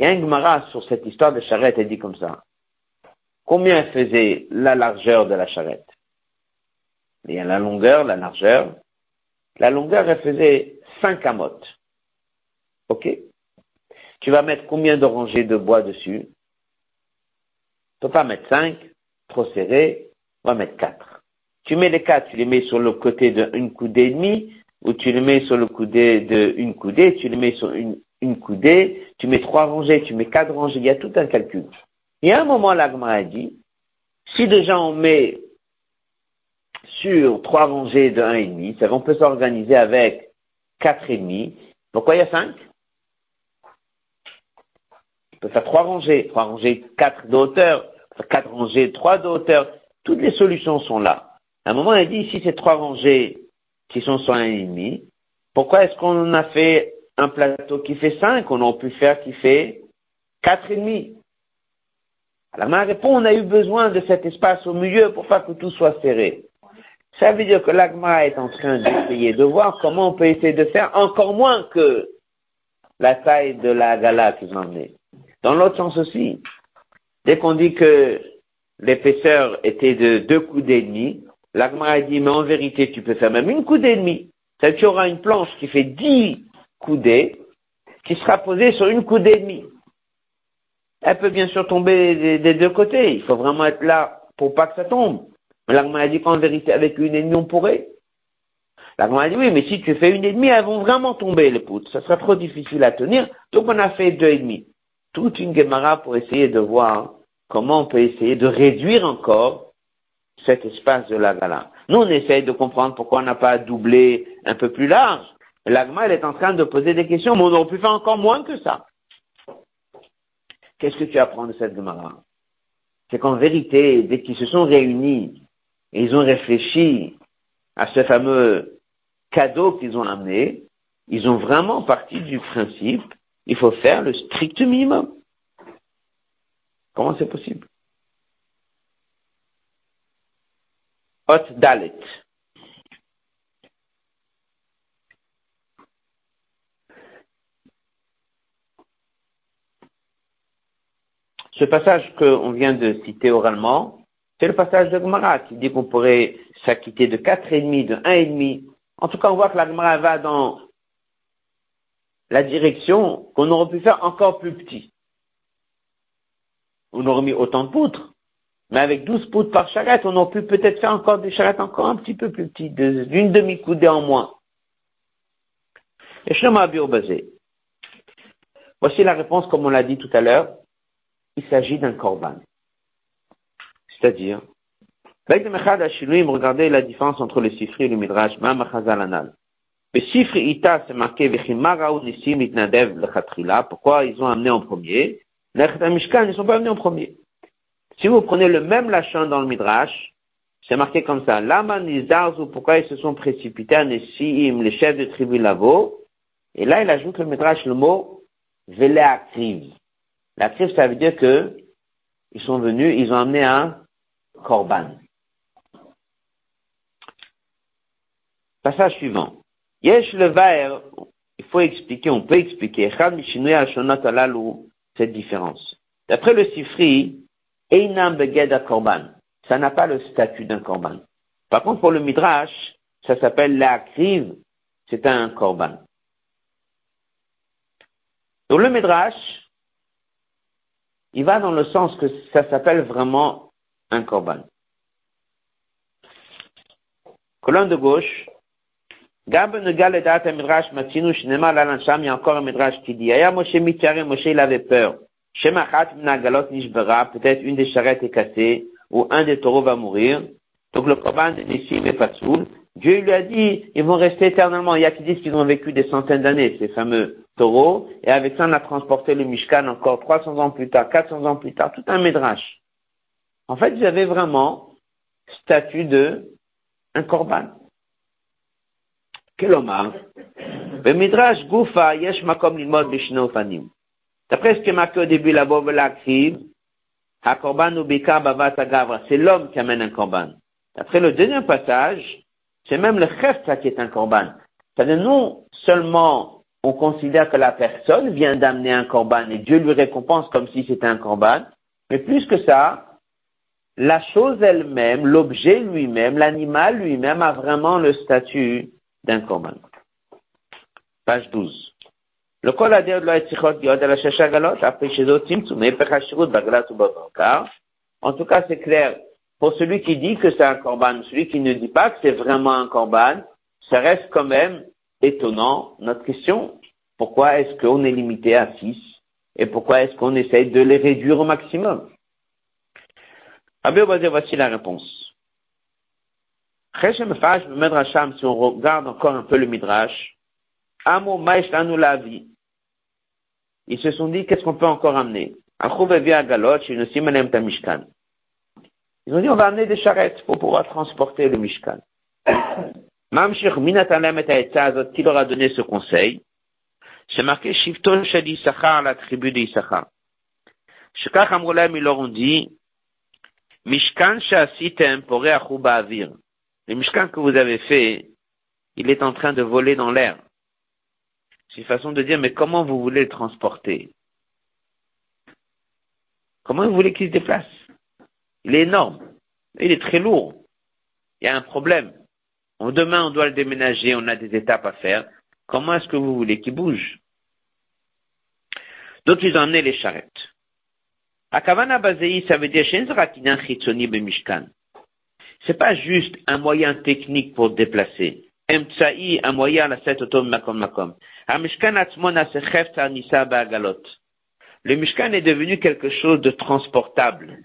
A un Gemara sur cette histoire de charrette, elle dit comme ça. Combien faisait la largeur de la charrette? Il y a la longueur, la largeur. La longueur, elle faisait 5 amotes. OK? Tu vas mettre combien de rangées de bois dessus? Tu peux pas mettre 5, trop serré, on va mettre 4. Tu mets les 4, tu les mets sur le côté d'une coudée et demie, ou tu les mets sur le coudé d'une coudée, tu les mets sur une, une coudée, tu mets trois rangées, tu mets quatre rangées, il y a tout un calcul. Et à un moment, l'agma a dit, si déjà on met sur trois rangées de un et demi, c'est on peut s'organiser avec quatre et demi. Pourquoi il y a cinq? On peut faire trois rangées, trois rangées, quatre de hauteur, quatre rangées, trois de hauteur. Toutes les solutions sont là. À un moment, il a dit, si c'est trois rangées qui sont sur un et demi, pourquoi est-ce qu'on a fait un plateau qui fait cinq, on aurait pu faire qui fait quatre et demi? Alors, ma répond, on a eu besoin de cet espace au milieu pour pas que tout soit serré. Ça veut dire que l'agma est en train d'essayer de voir comment on peut essayer de faire encore moins que la taille de la gala qu'ils ont emmené. Dans l'autre sens aussi. Dès qu'on dit que l'épaisseur était de deux coups et demi, l'agma a dit, mais en vérité, tu peux faire même une coudée et demi. Tu auras une planche qui fait dix coudées, qui sera posée sur une coudée et demi. Elle peut bien sûr tomber des, deux côtés. Il faut vraiment être là pour pas que ça tombe. L'agma a dit qu'en vérité, avec une et demie, on pourrait. L'agma a dit, oui, mais si tu fais une et demie, elles vont vraiment tomber, les poutres. Ça sera trop difficile à tenir. Donc, on a fait deux et demi. Toute une guémara pour essayer de voir comment on peut essayer de réduire encore cet espace de la gala. Nous, on essaye de comprendre pourquoi on n'a pas doublé un peu plus large. L'agma, elle est en train de poser des questions, mais on aurait pu faire encore moins que ça. Qu'est-ce que tu apprends de cette Gemara? C'est qu'en vérité, dès qu'ils se sont réunis et ils ont réfléchi à ce fameux cadeau qu'ils ont amené, ils ont vraiment parti du principe, il faut faire le strict minimum. Comment c'est possible? Hot Dalet. Ce passage qu'on vient de citer oralement, c'est le passage de Gemara qui dit qu'on pourrait s'acquitter de quatre et demi, de un et demi. En tout cas, on voit que la Gemara va dans la direction qu'on aurait pu faire encore plus petit. On aurait mis autant de poutres, mais avec 12 poutres par charrette, on aurait pu peut-être faire encore des charrettes encore un petit peu plus petites, d'une demi-coudée en moins. Et Shema. Voici la réponse comme on l'a dit tout à l'heure. Il s'agit d'un korban. C'est-à-dire, regardez la différence entre le sifri et le midrash, Le sifri ita, c'est marqué, pourquoi ils ont amené en premier? Mishkan, ils ne sont pas amenés en premier. Si vous prenez le même lachin dans le Midrash, c'est marqué comme ça. Lama ou pourquoi ils se sont précipités à Nessiim, les chefs de tribu Lavo? Et là, il ajoute le Midrash le mot Veleakriv. L'akriv, ça veut dire que ils sont venus, ils ont amené un korban. Passage suivant. Yesh le il faut expliquer, on peut expliquer, cette différence. D'après le Sifri, Einam Begeda Korban. Ça n'a pas le statut d'un Korban. Par contre, pour le Midrash, ça s'appelle l'akriv, c'est un Korban. Dans le Midrash, il va dans le sens que ça s'appelle vraiment un Korban. Colonne de gauche, Negal et Midrash Matinu Lalansham, il y a encore un Midrash qui dit, Moshe Mitzare, Moshe il avait peur. Shemachat Minagalot Nishbera, peut-être une des charrettes est cassée, ou un des taureaux va mourir. Donc le Korban de Nissim est Patsoul. Dieu lui a dit, ils vont rester éternellement. Il y a qui disent qu'ils ont vécu des centaines d'années, ces fameux taureaux, et avec ça on a transporté le Mishkan encore 300 ans plus tard, 400 ans plus tard, tout un Midrash. En fait, ils avaient vraiment statut de un Korban. Kelomar. Midrash Goufa Yesh Makom Bishno Fanim. D'après ce qui est marqué au début, la l'Akriv, HaKorban Ubika c'est l'homme qui amène un Korban. D'après le deuxième passage, c'est même le Khefta qui est un Korban. C'est-à-dire, non seulement on considère que la personne vient d'amener un Korban et Dieu lui récompense comme si c'était un Korban, mais plus que ça, la chose elle-même, l'objet lui-même, l'animal lui-même a vraiment le statut d'un Korban. Page 12. Le. En tout cas, c'est clair. Pour celui qui dit que c'est un korban, celui qui ne dit pas que c'est vraiment un korban, ça reste quand même étonnant. Notre question, pourquoi est-ce qu'on est limité à six? Et pourquoi est-ce qu'on essaye de les réduire au maximum? Rabbi Obadiah, voici la réponse. Si on regarde encore un peu le Midrash. Ils se sont dit, qu'est-ce qu'on peut encore amener? Ils ont dit, on va amener des charrettes pour pouvoir transporter le Mishkan. Mamshir Minatalem et qui leur a donné ce conseil? C'est marqué Shifton Shadi Issachar, la tribu d'Issachar. Shekach Amrolem, ils leur ont dit, Mishkan Shasitem Pore Achuba Avir. Le Mishkan que vous avez fait, il est en train de voler dans l'air. C'est une façon de dire, mais comment vous voulez le transporter? Comment vous voulez qu'il se déplace? Il est énorme. Il est très lourd. Il y a un problème. Demain, on doit le déménager, on a des étapes à faire. Comment est-ce que vous voulez qu'il bouge? Donc, ils amené les charrettes. Akavana Bazei, ça veut dire Mishkan. C'est pas juste un moyen technique pour déplacer. Emtsa'i, un moyen à la autom makom makom. Le Mishkan est devenu quelque chose de transportable.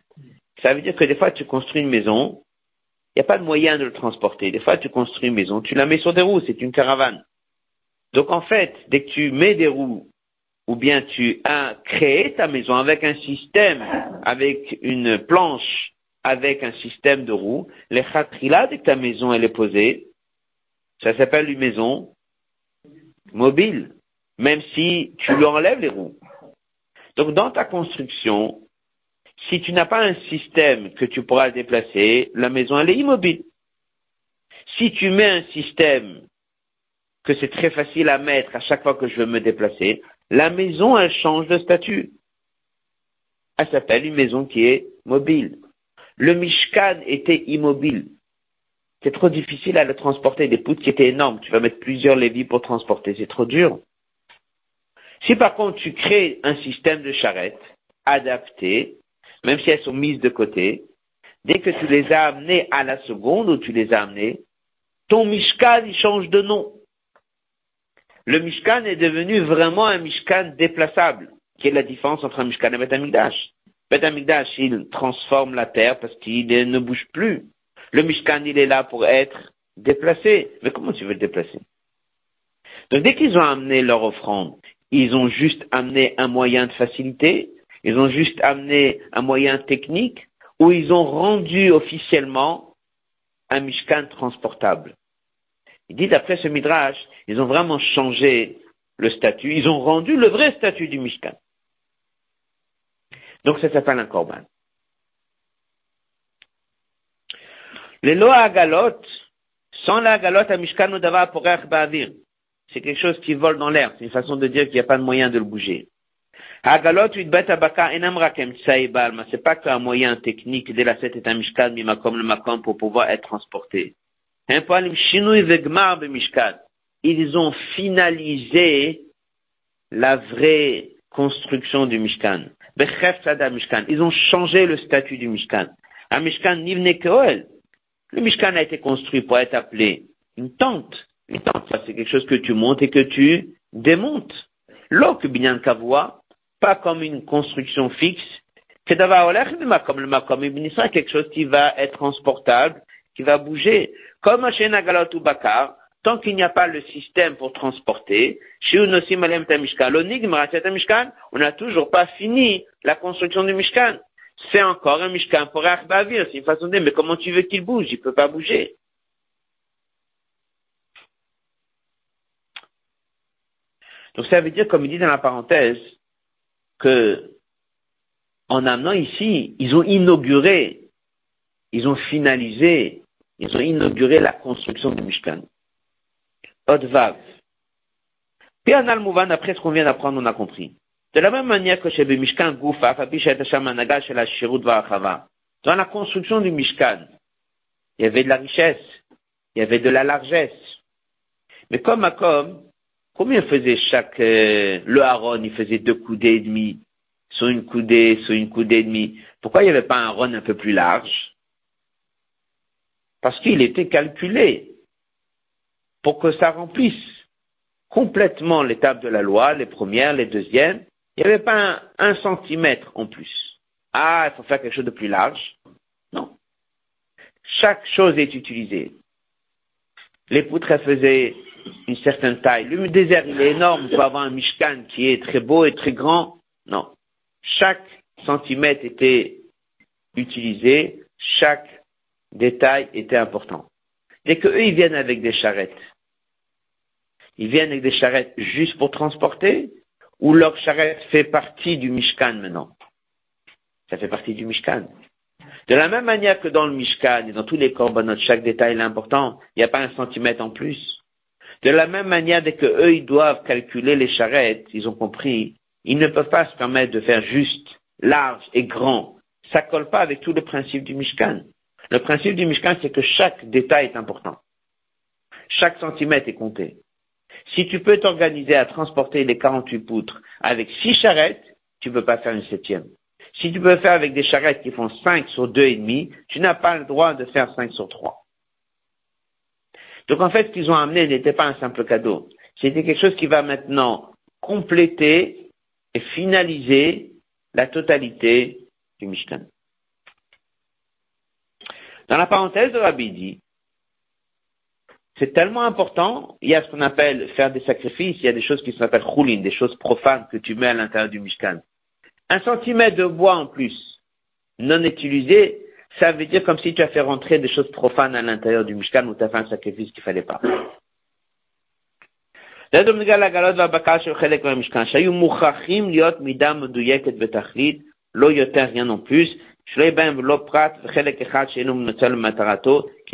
Ça veut dire que des fois tu construis une maison, n'y a pas de moyen de le transporter. Des fois tu construis une maison, tu la mets sur des roues, c'est une caravane. Donc en fait, dès que tu mets des roues, ou bien tu as créé ta maison avec un système, avec une planche, avec un système de roues, les khatrila, dès que ta maison elle est posée, ça s'appelle une maison mobile, même si tu lui enlèves les roues. Donc dans ta construction, si tu n'as pas un système que tu pourras déplacer, la maison elle est immobile. Si tu mets un système que c'est très facile à mettre à chaque fois que je veux me déplacer, la maison elle change de statut. Elle s'appelle une maison qui est mobile. Le Mishkan était immobile c'est trop difficile à le transporter. Des poutres qui étaient énormes, tu vas mettre plusieurs lévis pour transporter, c'est trop dur. Si par contre tu crées un système de charrettes adapté, même si elles sont mises de côté, dès que tu les as amenées à la seconde où tu les as amenées, ton Mishkan, il change de nom. Le Mishkan est devenu vraiment un Mishkan déplaçable, qui est la différence entre un Mishkan et un Betamikdash. Betamikdash, il transforme la terre parce qu'il ne bouge plus. Le Mishkan, il est là pour être déplacé. Mais comment tu veux le déplacer? Donc dès qu'ils ont amené leur offrande, ils ont juste amené un moyen de facilité, ils ont juste amené un moyen technique, ou ils ont rendu officiellement un Mishkan transportable. Il dit d'après ce Midrash, ils ont vraiment changé le statut, ils ont rendu le vrai statut du Mishkan. Donc ça s'appelle un korban. Les lois galot, sans la galote à Mishkan Udava pour Ba'avir. C'est quelque chose qui vole dans l'air. C'est une façon de dire qu'il n'y a pas de moyen de le bouger. Hagalot Udbet Abaka Enam Rakem Balma. C'est pas qu'un moyen technique de la est un Mishkan Mimakom le Makom pour pouvoir être transporté. Ils ont finalisé la vraie construction du Mishkan. Ils ont changé le statut du Mishkan. Un Mishkan Nivne. Le Mishkan a été construit pour être appelé une tente, une tente, c'est quelque chose que tu montes et que tu démontes. L'ok binyan kavua, pas comme une construction fixe, c'est comme le makom quelque chose qui va être transportable, qui va bouger. Comme ou bakar, tant qu'il n'y a pas le système pour transporter, on n'a toujours pas fini la construction du Mishkan. C'est encore un Mishkan pour Achbavir, c'est une façon de dire, mais comment tu veux qu'il bouge? Il peut pas bouger. Donc ça veut dire, comme il dit dans la parenthèse, que en amenant ici, ils ont inauguré, ils ont finalisé, ils ont inauguré la construction du Mishkan. Odvav. Puis en après ce qu'on vient d'apprendre, on a compris. De la même manière que chez le Mishkan Goufa, dans la construction du Mishkan, il y avait de la richesse, il y avait de la largesse. Mais comme à comme, combien faisait chaque, euh, le Haron, il faisait deux coudées et demi, sur une coudée, sur une coudée et demi. Pourquoi il n'y avait pas un Haron un peu plus large? Parce qu'il était calculé pour que ça remplisse complètement l'étape de la loi, les premières, les deuxièmes, il n'y avait pas un, centimètre en plus. Ah, il faut faire quelque chose de plus large. Non. Chaque chose est utilisée. Les poutres, faisaient une certaine taille. Le désert, il est énorme. On peut avoir un Mishkan qui est très beau et très grand. Non. Chaque centimètre était utilisé. Chaque détail était important. Dès qu'eux, ils viennent avec des charrettes, ils viennent avec des charrettes juste pour transporter, ou leur charrette fait partie du Mishkan maintenant? Ça fait partie du Mishkan. De la même manière que dans le Mishkan et dans tous les corbanotes, chaque détail est important, il n'y a pas un centimètre en plus. De la même manière, dès que eux, ils doivent calculer les charrettes, ils ont compris, ils ne peuvent pas se permettre de faire juste, large et grand. Ça colle pas avec tout le principe du Mishkan. Le principe du Mishkan, c'est que chaque détail est important. Chaque centimètre est compté. Si tu peux t'organiser à transporter les 48 poutres avec six charrettes, tu ne peux pas faire une septième. Si tu peux faire avec des charrettes qui font 5 sur deux et demi, tu n'as pas le droit de faire 5 sur 3. Donc en fait, ce qu'ils ont amené n'était pas un simple cadeau. C'était quelque chose qui va maintenant compléter et finaliser la totalité du Mishkan. Dans la parenthèse de Rabbi dit, c'est tellement important, il y a ce qu'on appelle faire des sacrifices, il y a des choses qui s'appellent choulin, des choses profanes que tu mets à l'intérieur du Mishkan. Un centimètre de bois en plus, non utilisé, ça veut dire comme si tu as fait rentrer des choses profanes à l'intérieur du Mishkan ou tu as fait un sacrifice qu'il fallait pas. לא יותר rien non plus, qui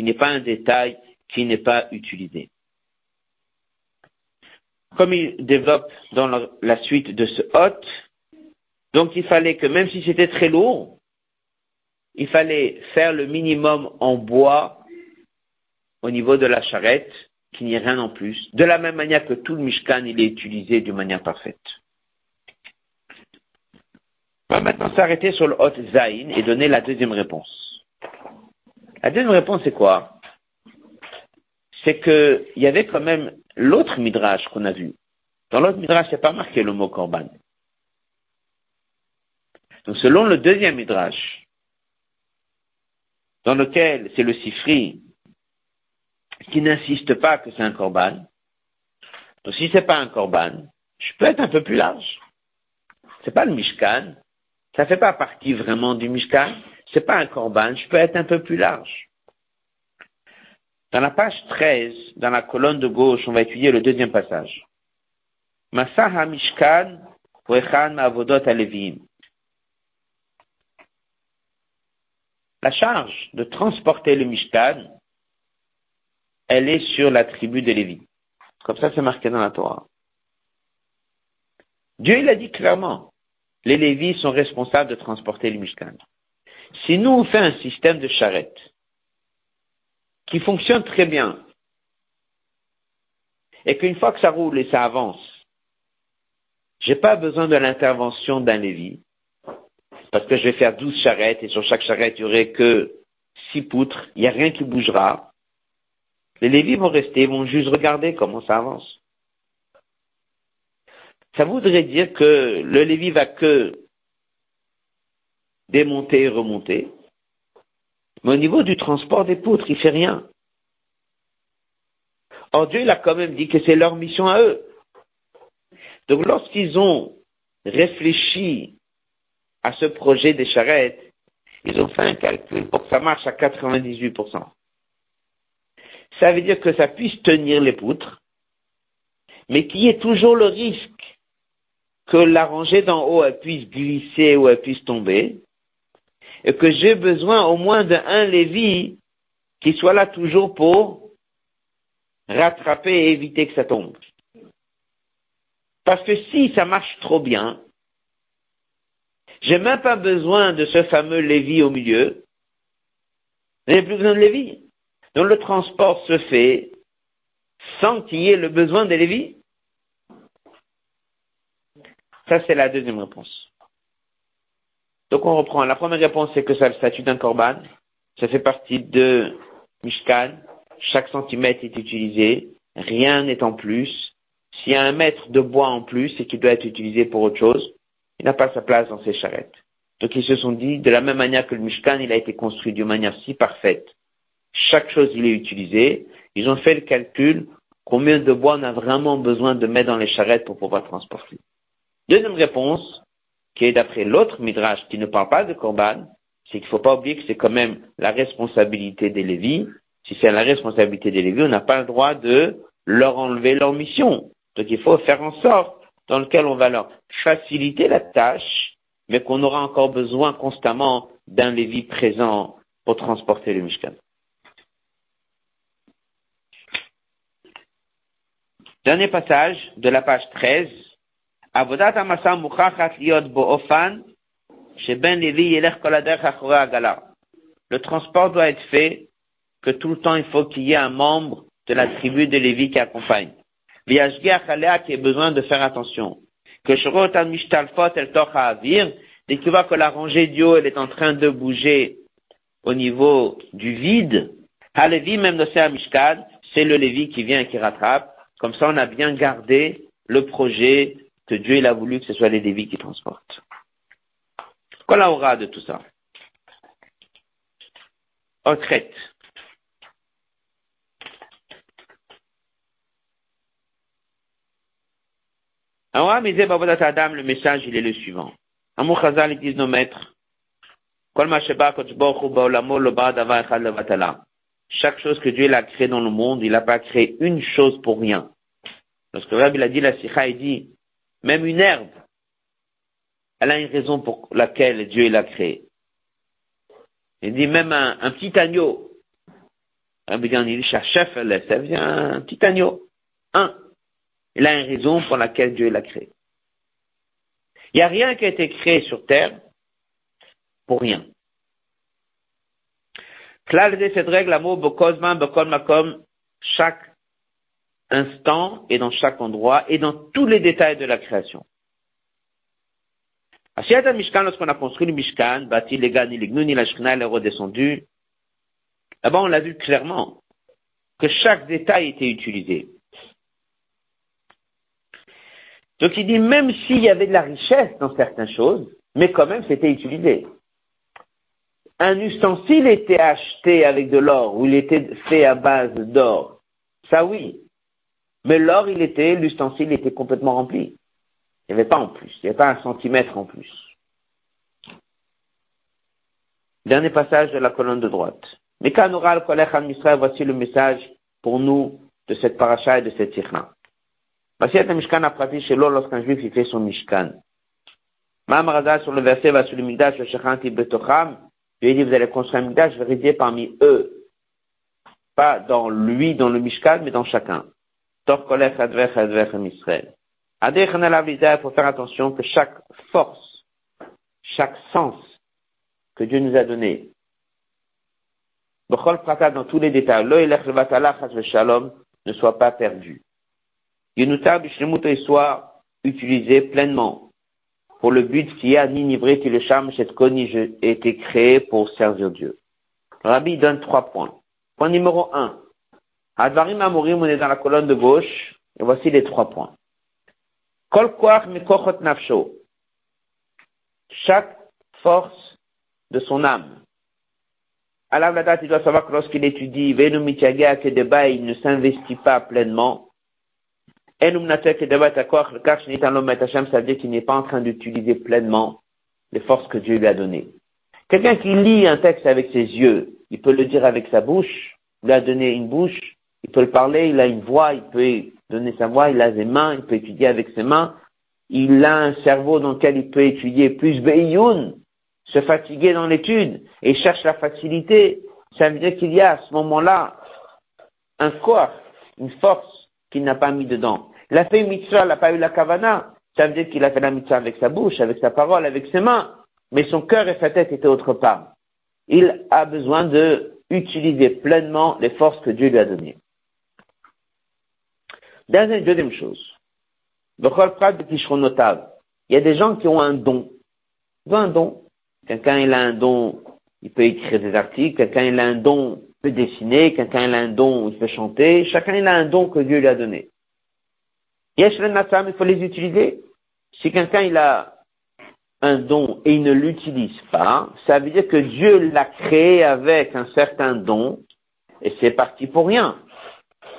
n'est pas un détail qui n'est pas utilisé. Comme il développe dans la suite de ce hôte, donc il fallait que même si c'était très lourd, il fallait faire le minimum en bois au niveau de la charrette, qu'il n'y ait rien en plus, de la même manière que tout le Mishkan, il est utilisé d'une manière parfaite. On va s'arrêter sur le hot Zain et donner la deuxième réponse. La deuxième réponse, c'est quoi? C'est qu'il y avait quand même l'autre midrash qu'on a vu. Dans l'autre midrash, a pas marqué le mot korban. Donc selon le deuxième midrash, dans lequel c'est le sifri qui n'insiste pas que c'est un korban, donc si c'est pas un korban, je peux être un peu plus large. C'est pas le mishkan, ça fait pas partie vraiment du mishkan, c'est pas un korban, je peux être un peu plus large. Dans la page 13, dans la colonne de gauche, on va étudier le deuxième passage. Masaha Mishkan Ma'avodot La charge de transporter le Mishkan, elle est sur la tribu de Lévi. Comme ça, c'est marqué dans la Torah. Dieu, il a dit clairement, les Lévis sont responsables de transporter le Mishkan. Si nous, on fait un système de charrette, qui fonctionne très bien, et qu'une fois que ça roule et ça avance, j'ai pas besoin de l'intervention d'un Lévi, parce que je vais faire douze charrettes, et sur chaque charrette, il y aurait que six poutres, il n'y a rien qui bougera. Les Lévis vont rester, vont juste regarder comment ça avance. Ça voudrait dire que le Lévi va que démonter et remonter, mais au niveau du transport des poutres, il fait rien. Or Dieu, il a quand même dit que c'est leur mission à eux. Donc lorsqu'ils ont réfléchi à ce projet des charrettes, ils ont fait un calcul pour que ça marche à 98%. Ça veut dire que ça puisse tenir les poutres, mais qu'il y ait toujours le risque que la rangée d'en haut elle puisse glisser ou elle puisse tomber, et que j'ai besoin au moins d'un Lévi qui soit là toujours pour rattraper et éviter que ça tombe. Parce que si ça marche trop bien, j'ai même pas besoin de ce fameux Lévi au milieu. J'ai plus besoin de Lévi. Donc le transport se fait sans qu'il y ait le besoin de Lévi. Ça, c'est la deuxième réponse. Donc on reprend. La première réponse, c'est que ça le statut d'un korban. Ça fait partie de Mishkan. Chaque centimètre est utilisé. Rien n'est en plus. S'il y a un mètre de bois en plus, c'est qu'il doit être utilisé pour autre chose. Il n'a pas sa place dans ces charrettes. Donc ils se sont dit, de la même manière que le Mishkan, il a été construit d'une manière si parfaite, chaque chose il est utilisé, ils ont fait le calcul combien de bois on a vraiment besoin de mettre dans les charrettes pour pouvoir transporter. Deuxième réponse, qui est d'après l'autre Midrash qui ne parle pas de Korban, c'est qu'il ne faut pas oublier que c'est quand même la responsabilité des Lévis. Si c'est la responsabilité des Lévis, on n'a pas le droit de leur enlever leur mission. Donc il faut faire en sorte dans lequel on va leur faciliter la tâche, mais qu'on aura encore besoin constamment d'un Lévi présent pour transporter le Mishkan. Dernier passage de la page 13. Avodat Amasa Bo'ofan, chez Ben Levi. Le transport doit être fait que tout le temps il faut qu'il y ait un membre de la tribu de Lévi qui accompagne. Qui a besoin de faire attention. Que dès qu'il voit que la rangée d'eau elle est en train de bouger au niveau du vide, Halevi même Mishkad, c'est le Lévi qui vient et qui rattrape. Comme ça, on a bien gardé le projet que Dieu il a voulu que ce soit les Lévis qui transportent. Quoi la aura de tout ça? Retraite. Adam, le message, il est le suivant. Amour ils disent nos maîtres, chaque chose que Dieu a créée dans le monde, il n'a pas créé une chose pour rien. Lorsque Rabbi a dit la Sikha, il dit, même une herbe, elle a une raison pour laquelle Dieu l'a créée. Il dit même un, petit agneau. Rabbi dit, il vient un petit agneau. Un. Il a une raison pour laquelle Dieu l'a créé. Il n'y a rien qui a été créé sur terre pour rien. cette règle, chaque instant et dans chaque endroit et dans tous les détails de la création. Asiat Mishkan, lorsqu'on a construit le Mishkan, bâti les Gani, les Gnuni, la Shkina, elle est redescendue, là-bas on l'a vu clairement, que chaque détail était utilisé. Donc il dit, même s'il y avait de la richesse dans certaines choses, mais quand même c'était utilisé un ustensile était acheté avec de l'or ou il était fait à base d'or, ça oui. Mais l'or, il était, l'ustensile était complètement rempli. Il n'y avait pas en plus, il n'y avait pas un centimètre en plus. Dernier passage de la colonne de droite. Mekanoral Kolech Misraël, voici le message pour nous de cette paracha et de cette sikha. Un Mishkan a pratiqué chez l'eau lorsqu'un juif il fait son Mishkan. Ma'am sur le verset va sur le Migdash, Shechanti Betocham, lui dit, vous allez construire un vais résider parmi eux. Pas dans lui, dans le Mishkan, mais dans chacun. Tor kolech advech advech Israël. il faut faire attention que chaque force, chaque sens que Dieu nous a donné, dans tous les détails, ne soit pas perdu. Yenutab et soit utilisé pleinement pour le but qui a n'inivré que le conige a été créé pour servir Dieu. Rabbi donne trois points. Point numéro un. Advarim Amorim, on est dans la colonne de gauche, et voici les trois points. Kol Mikochot Nafsho. Chaque force de son âme. Alors la date, il doit savoir que lorsqu'il étudie, Venu Mitiaga Kedeba, il ne s'investit pas pleinement. Enum Natek Kedeba Takoch, le Kach Nitan Hashem, ça veut dire qu'il n'est pas en train d'utiliser pleinement les forces que Dieu lui a données. Quelqu'un qui lit un texte avec ses yeux, il peut le dire avec sa bouche, il lui a donné une bouche, il peut le parler, il a une voix, il peut donner sa voix, il a des mains, il peut étudier avec ses mains, il a un cerveau dans lequel il peut étudier plus Beyoun, se fatiguer dans l'étude et cherche la facilité. Ça veut dire qu'il y a à ce moment-là un corps, une force qu'il n'a pas mis dedans. Il a fait une mitzvah, il n'a pas eu la kavana. Ça veut dire qu'il a fait la mitzvah avec sa bouche, avec sa parole, avec ses mains. Mais son cœur et sa tête étaient autre part. Il a besoin de utiliser pleinement les forces que Dieu lui a données. Deuxième chose. Il y a des gens qui ont un don. Ils ont un don. Quelqu'un il a un don, il peut écrire des articles. Quelqu'un il a un don, peut dessiner. Quelqu'un a un don, il peut chanter. Chacun il a un don que Dieu lui a donné. il faut les utiliser. Si quelqu'un il a un don et il ne l'utilise pas, ça veut dire que Dieu l'a créé avec un certain don et c'est parti pour rien.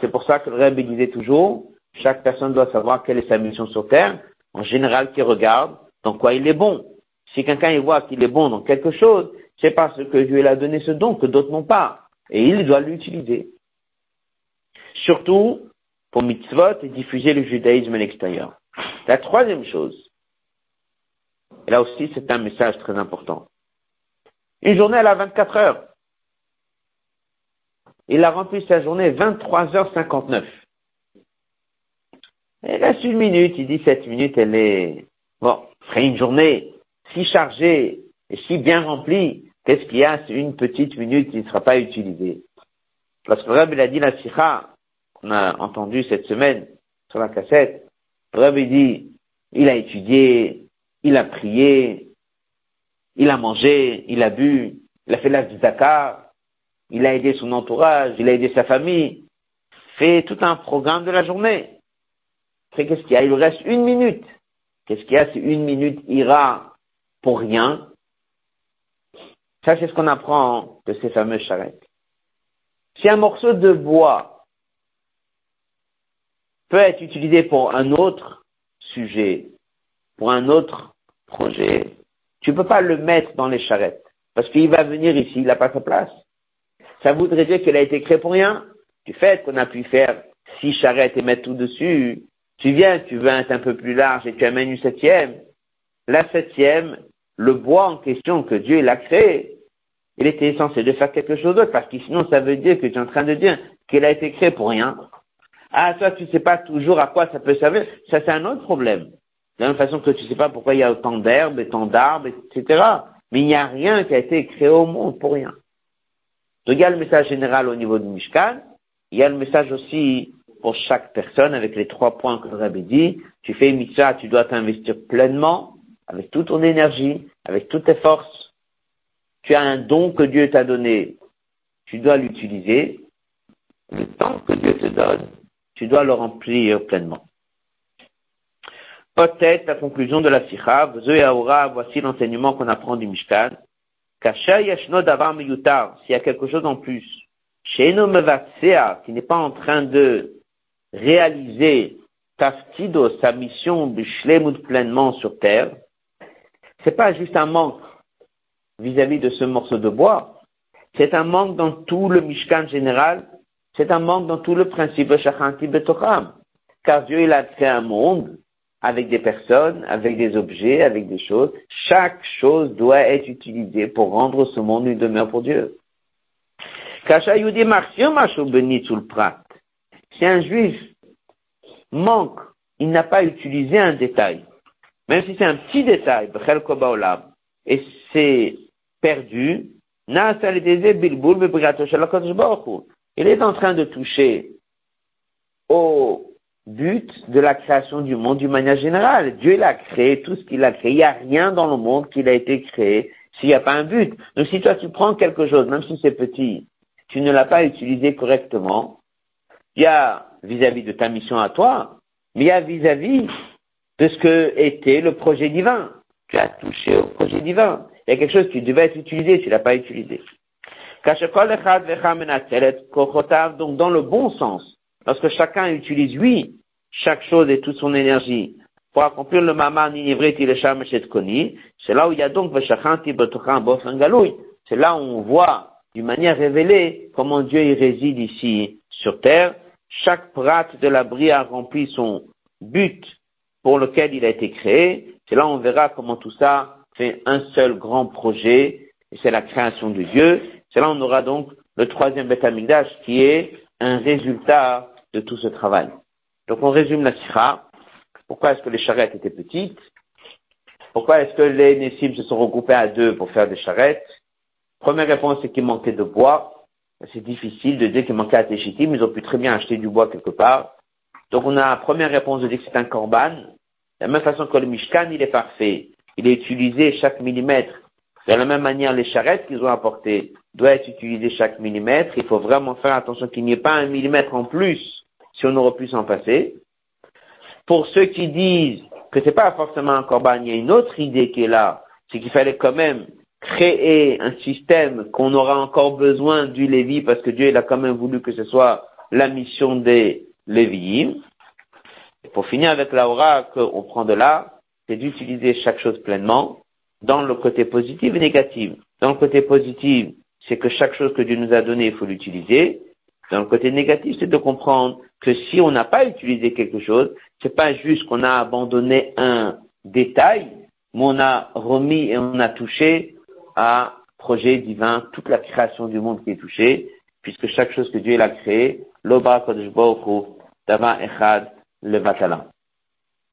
C'est pour ça que le Rebbe disait toujours, chaque personne doit savoir quelle est sa mission sur terre, en général qui regarde dans quoi il est bon. Si quelqu'un il voit qu'il est bon dans quelque chose, c'est parce que Dieu lui a donné ce don que d'autres n'ont pas. Et il doit l'utiliser. Surtout pour mitzvot et diffuser le judaïsme à l'extérieur. La troisième chose, là aussi c'est un message très important. Une journée elle a 24 heures. Il a rempli sa journée 23h59. Il reste une minute, il dit cette minute, elle est, bon, ferait une journée si chargée et si bien remplie, qu'est-ce qu'il y a, une petite minute qui ne sera pas utilisée. Parce que le il a dit la sikha, qu'on a entendu cette semaine sur la cassette, le il dit, il a étudié, il a prié, il a mangé, il a bu, il a fait du zakar, il a aidé son entourage, il a aidé sa famille, fait tout un programme de la journée. qu'est-ce qu'il y a? Il reste une minute. Qu'est-ce qu'il y a? Si une minute ira pour rien Ça, c'est ce qu'on apprend de ces fameuses charrettes. Si un morceau de bois peut être utilisé pour un autre sujet, pour un autre projet, tu ne peux pas le mettre dans les charrettes. Parce qu'il va venir ici, il n'a pas sa place ça voudrait dire qu'elle a été créée pour rien. Du fait qu'on a pu faire six charrettes et mettre tout dessus, tu viens, tu veux être un peu plus large et tu amènes une septième. La septième, le bois en question que Dieu l'a créé, il était censé de faire quelque chose d'autre, parce que sinon ça veut dire que tu es en train de dire qu'elle a été créée pour rien. Ah, toi, tu sais pas toujours à quoi ça peut servir. Ça, c'est un autre problème. De la même façon que tu sais pas pourquoi il y a autant d'herbes et tant d'arbres, etc. Mais il n'y a rien qui a été créé au monde pour rien. Donc il y a le message général au niveau du Mishkan, il y a le message aussi pour chaque personne avec les trois points que avez dit. Tu fais mitzvah, tu dois t'investir pleinement, avec toute ton énergie, avec toutes tes forces. Tu as un don que Dieu t'a donné, tu dois l'utiliser. Le temps que Dieu te donne, tu dois le remplir pleinement. Peut-être la conclusion de la sikha, voici l'enseignement qu'on apprend du Mishkan. S'il y a quelque chose en plus, qui n'est pas en train de réaliser taftido, sa mission de shlemut pleinement sur terre, c'est pas juste un manque vis-à-vis de ce morceau de bois, c'est un manque dans tout le Mishkan général, c'est un manque dans tout le principe de Shachanti Betocham. Car Dieu, il a créé un monde avec des personnes, avec des objets, avec des choses. Chaque chose doit être utilisée pour rendre ce monde une demeure pour Dieu. Si un juif manque, il n'a pas utilisé un détail, même si c'est un petit détail, et c'est perdu, il est en train de toucher au but de la création du monde d'une manière générale. Dieu l'a créé, tout ce qu'il a créé. Il n'y a rien dans le monde qui a été créé s'il n'y a pas un but. Donc si toi tu prends quelque chose, même si c'est petit, tu ne l'as pas utilisé correctement, Il y a vis-à-vis de ta mission à toi, mais il y a vis-à-vis de ce que était le projet divin. Tu as touché au projet divin. Il y a quelque chose qui devait être utilisé, tu l'as pas utilisé. Donc, dans le bon sens, lorsque chacun utilise, oui, chaque chose et toute son énergie pour accomplir le maman c'est là où il y a donc C'est là où on voit d'une manière révélée comment Dieu y réside ici sur terre. Chaque prat de la brie a rempli son but pour lequel il a été créé. C'est là où on verra comment tout ça fait un seul grand projet, et c'est la création de Dieu. C'est là on aura donc le troisième Beth qui est un résultat de tout ce travail. Donc on résume la sira. Pourquoi est-ce que les charrettes étaient petites? Pourquoi est-ce que les Nessim se sont regroupés à deux pour faire des charrettes? Première réponse, c'est qu'il manquait de bois. C'est difficile de dire qu'il manquait à Téchitim, ils ont pu très bien acheter du bois quelque part. Donc on a la première réponse de dire que c'est un korban. De la même façon que le Mishkan, il est parfait. Il est utilisé chaque millimètre. De la même manière, les charrettes qu'ils ont apportées doivent être utilisées chaque millimètre. Il faut vraiment faire attention qu'il n'y ait pas un millimètre en plus si on aurait pu s'en passer. Pour ceux qui disent que c'est pas forcément un corban, il y a une autre idée qui est là, c'est qu'il fallait quand même créer un système qu'on aura encore besoin du Lévi parce que Dieu il a quand même voulu que ce soit la mission des Lévi'im. Et pour finir avec l'aura qu'on prend de là, c'est d'utiliser chaque chose pleinement dans le côté positif et négatif. Dans le côté positif, c'est que chaque chose que Dieu nous a donnée, il faut l'utiliser. Dans le côté négatif, c'est de comprendre que si on n'a pas utilisé quelque chose, c'est pas juste qu'on a abandonné un détail, mais on a remis et on a touché à projet divin, toute la création du monde qui est touchée, puisque chaque chose que Dieu a créée, l'Oba Kodesh Dava Echad.